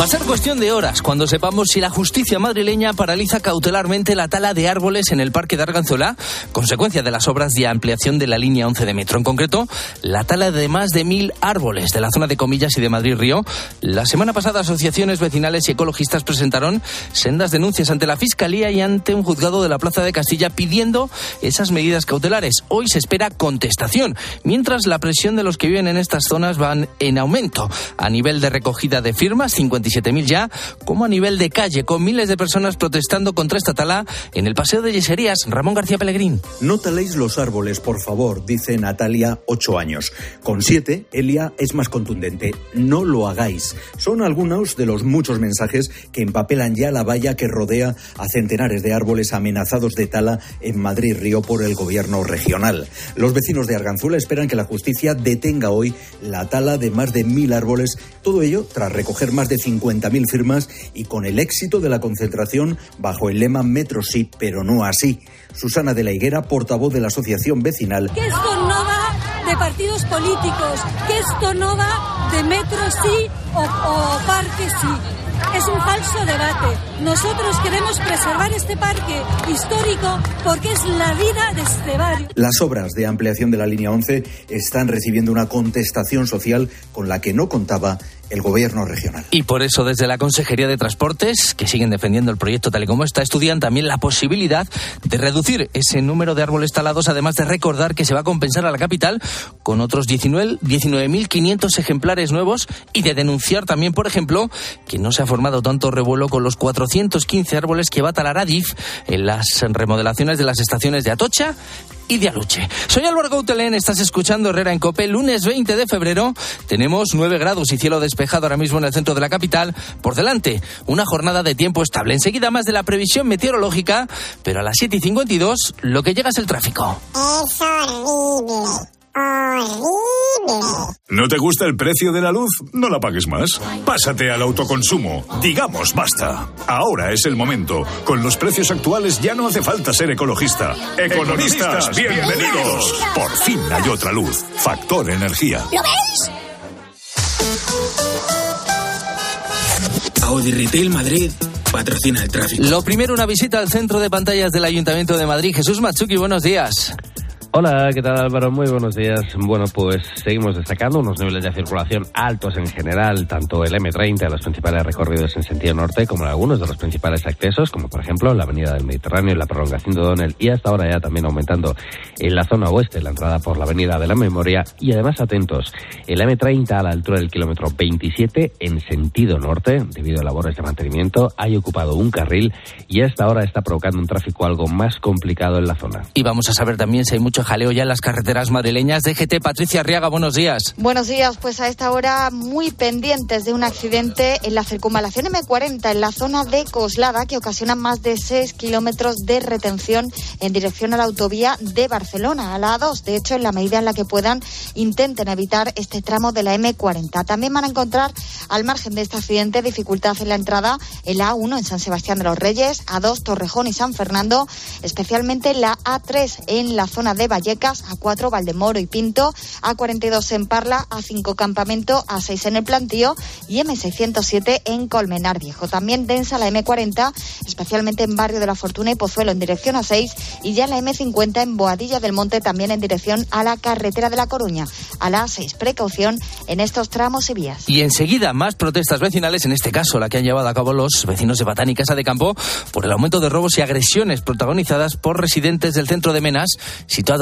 Va a ser cuestión de horas cuando sepamos si la justicia madrileña paraliza cautelarmente la tala de árboles en el Parque de Arganzuela, consecuencia de las obras de ampliación de la línea 11 de metro. En concreto, la tala de más de mil árboles de la zona de Comillas y de Madrid Río. La semana pasada, asociaciones vecinales y ecologistas presentaron sendas denuncias ante la Fiscalía y ante un juzgado de la Plaza de Castilla pidiendo esas medidas cautelares. Hoy se espera contestación, mientras la presión de los que viven en estas zonas van en aumento. A nivel de recogida de firmas, 57.000 ya, como a nivel de calle, con miles de personas protestando contra esta tala en el Paseo de Yeserías. Ramón García Pellegrín. No taléis los árboles, por favor, dice Natalia, ocho años. Con siete, Elia es más contundente. No lo hagáis. Son algunos de los muchos mensajes que empapelan ya la valla que rodea a centenares de árboles amenazados de tala en Madrid Río por el gobierno regional. Los vecinos de Arganzuela esperan que la justicia detenga hoy la tala de más de mil árboles, todo ello tras recoger más de 50.000 firmas y con el éxito de la concentración bajo el lema Metro sí, pero no así. Susana de la Higuera, portavoz de la asociación vecinal, que esto no va de partidos políticos, que esto no va de metro sí o, o parque sí. Es un falso debate. Nosotros queremos preservar este parque histórico porque es la vida de este barrio. Las obras de ampliación de la línea 11 están recibiendo una contestación social con la que no contaba el gobierno regional. Y por eso desde la Consejería de Transportes, que siguen defendiendo el proyecto tal y como está, estudian también la posibilidad de reducir ese número de árboles talados, además de recordar que se va a compensar a la capital con otros 19 19.500 ejemplares nuevos y de denunciar también, por ejemplo, que no se ha formado tanto revuelo con los 415 árboles que va a talar Adif en las remodelaciones de las estaciones de Atocha Soy Álvaro Gautelén, estás escuchando Herrera en Cope, lunes 20 de febrero. Tenemos 9 grados y cielo despejado ahora mismo en el centro de la capital. Por delante, una jornada de tiempo estable. Enseguida más de la previsión meteorológica, pero a las 7 y 52 lo que llega es el tráfico. Es horrible. Horrible. ¿No te gusta el precio de la luz? No la pagues más. Pásate al autoconsumo. Digamos basta. Ahora es el momento. Con los precios actuales ya no hace falta ser ecologista. Economistas, bienvenidos. Por fin hay otra luz. Factor Energía. ¿Lo veis? Audi Retail Madrid patrocina el tráfico. Lo primero, una visita al centro de pantallas del Ayuntamiento de Madrid. Jesús Matsuki, buenos días. Hola, ¿qué tal Álvaro? Muy buenos días. Bueno, pues seguimos destacando unos niveles de circulación altos en general, tanto el M30 los principales recorridos en sentido norte como en algunos de los principales accesos, como por ejemplo la Avenida del Mediterráneo la prolongación de Donel, y hasta ahora ya también aumentando en la zona oeste, la entrada por la Avenida de la Memoria, y además atentos, el M30 a la altura del kilómetro 27 en sentido norte, debido a labores de mantenimiento, hay ocupado un carril y hasta ahora está provocando un tráfico algo más complicado en la zona. Y vamos a saber también si hay mucho jaleo ya en las carreteras madrileñas. DGT, Patricia Arriaga, buenos días. Buenos días, pues a esta hora muy pendientes de un accidente en la circunvalación M40, en la zona de Coslada, que ocasiona más de 6 kilómetros de retención en dirección a la autovía de Barcelona, a la A2. De hecho, en la medida en la que puedan, intenten evitar este tramo de la M40. También van a encontrar, al margen de este accidente, dificultad en la entrada en la A1 en San Sebastián de los Reyes, A2 Torrejón y San Fernando, especialmente la A3 en la zona de Vallecas, A4 Valdemoro y Pinto, A42 en Parla, A5 Campamento, A6 en el Plantío y M607 en Colmenar Viejo. También densa la M40, especialmente en Barrio de la Fortuna y Pozuelo en dirección a 6 y ya la M50 en Boadilla del Monte también en dirección a la carretera de La Coruña. A la A6, precaución en estos tramos y vías. Y enseguida más protestas vecinales, en este caso la que han llevado a cabo los vecinos de Batán y Casa de Campo por el aumento de robos y agresiones protagonizadas por residentes del centro de Menas, situado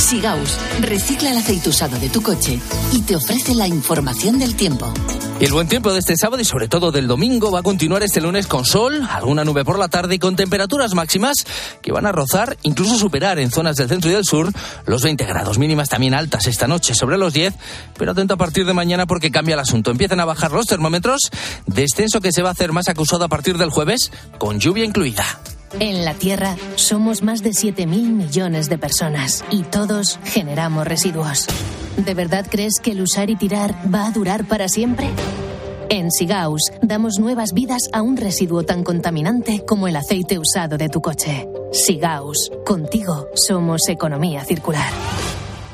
Sigaus recicla el aceite usado de tu coche y te ofrece la información del tiempo. El buen tiempo de este sábado y sobre todo del domingo va a continuar este lunes con sol, alguna nube por la tarde y con temperaturas máximas que van a rozar, incluso superar en zonas del centro y del sur los 20 grados mínimas también altas esta noche sobre los 10, pero atento a partir de mañana porque cambia el asunto. Empiezan a bajar los termómetros, descenso que se va a hacer más acusado a partir del jueves con lluvia incluida. En la Tierra somos más de 7.000 millones de personas y todos generamos residuos. ¿De verdad crees que el usar y tirar va a durar para siempre? En Sigaus damos nuevas vidas a un residuo tan contaminante como el aceite usado de tu coche. Sigaus, contigo somos economía circular.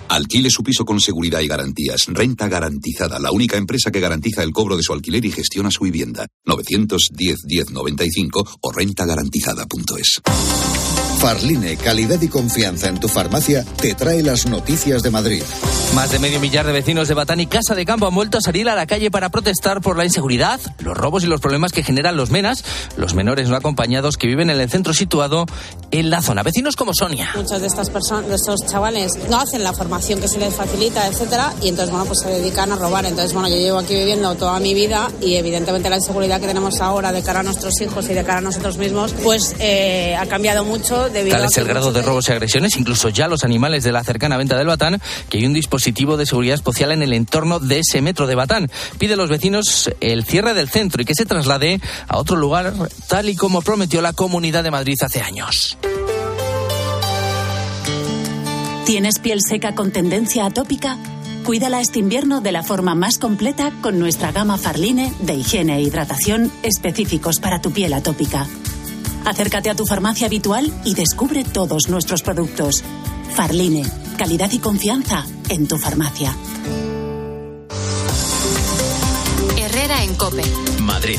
Alquile su piso con seguridad y garantías. Renta garantizada, la única empresa que garantiza el cobro de su alquiler y gestiona su vivienda. 910 1095 o rentagarantizada.es. Farline, calidad y confianza en tu farmacia, te trae las noticias de Madrid. Más de medio millar de vecinos de Batán y Casa de Campo han vuelto a salir a la calle para protestar por la inseguridad, los robos y los problemas que generan los menas, los menores no acompañados que viven en el centro situado en la zona. Vecinos como Sonia. Muchas de estas personas, de estos chavales, no hacen la formación que se les facilita, etcétera, y entonces, bueno, pues se dedican a robar. Entonces, bueno, yo llevo aquí viviendo toda mi vida y evidentemente la inseguridad que tenemos ahora de cara a nuestros hijos y de cara a nosotros mismos, pues eh, ha cambiado mucho Tal es el grado de robos y agresiones, incluso ya los animales de la cercana venta del Batán, que hay un dispositivo de seguridad especial en el entorno de ese metro de Batán. Pide a los vecinos el cierre del centro y que se traslade a otro lugar, tal y como prometió la Comunidad de Madrid hace años. ¿Tienes piel seca con tendencia atópica? Cuídala este invierno de la forma más completa con nuestra gama Farline de higiene e hidratación específicos para tu piel atópica. Acércate a tu farmacia habitual y descubre todos nuestros productos. Farline, calidad y confianza en tu farmacia. Herrera en Cope. Madrid.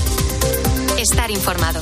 Estar informado.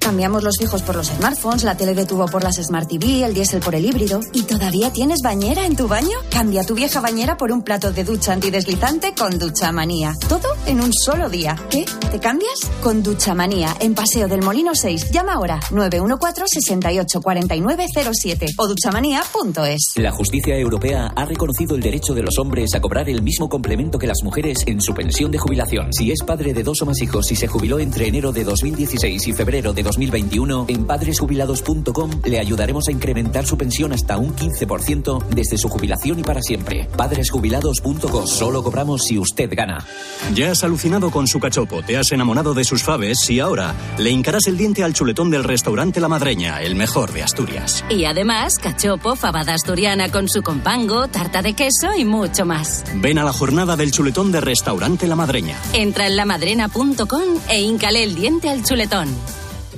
Cambiamos los fijos por los smartphones, la tele de tubo por las Smart TV, el diésel por el híbrido. ¿Y todavía tienes bañera en tu baño? Cambia tu vieja bañera por un plato de ducha antideslizante con Ducha Manía. Todo en un solo día. ¿Qué? ¿Te cambias? Con Ducha Manía, en Paseo del Molino 6. Llama ahora 914-684907 o duchamanía.es. La justicia europea ha reconocido el derecho de los hombres a cobrar el mismo complemento que las mujeres en su pensión de jubilación. Si es padre de dos o más hijos y se jubiló entre enero de 2016 y febrero de 2021, en padresjubilados.com le ayudaremos a incrementar su pensión hasta un 15% desde su jubilación y para siempre. Padresjubilados.com. Solo cobramos si usted gana. Ya has alucinado con su cachopo, te has enamorado de sus faves y ahora le hincarás el diente al chuletón del restaurante La Madreña, el mejor de Asturias. Y además, cachopo, fabada asturiana con su compango, tarta de queso y mucho más. Ven a la jornada del chuletón de restaurante La Madreña. Entra en lamadrena.com e hincale el diente al chuletón.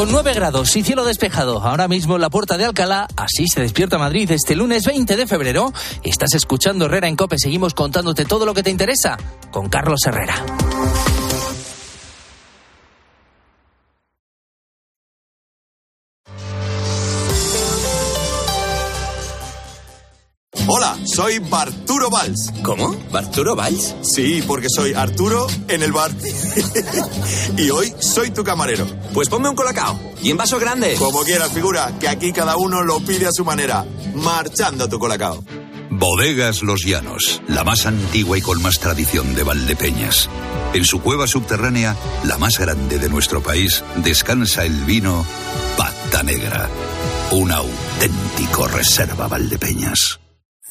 Con 9 grados y cielo despejado, ahora mismo en la puerta de Alcalá, así se despierta Madrid este lunes 20 de febrero. Estás escuchando Herrera en Cope, seguimos contándote todo lo que te interesa con Carlos Herrera. Soy Barturo Valls. ¿Cómo? ¿Barturo Valls? Sí, porque soy Arturo en el bar. y hoy soy tu camarero. Pues ponme un colacao. Y en vaso grande. Como quieras, figura, que aquí cada uno lo pide a su manera. Marchando tu colacao. Bodegas Los Llanos, la más antigua y con más tradición de Valdepeñas. En su cueva subterránea, la más grande de nuestro país, descansa el vino Pata Negra, un auténtico reserva Valdepeñas.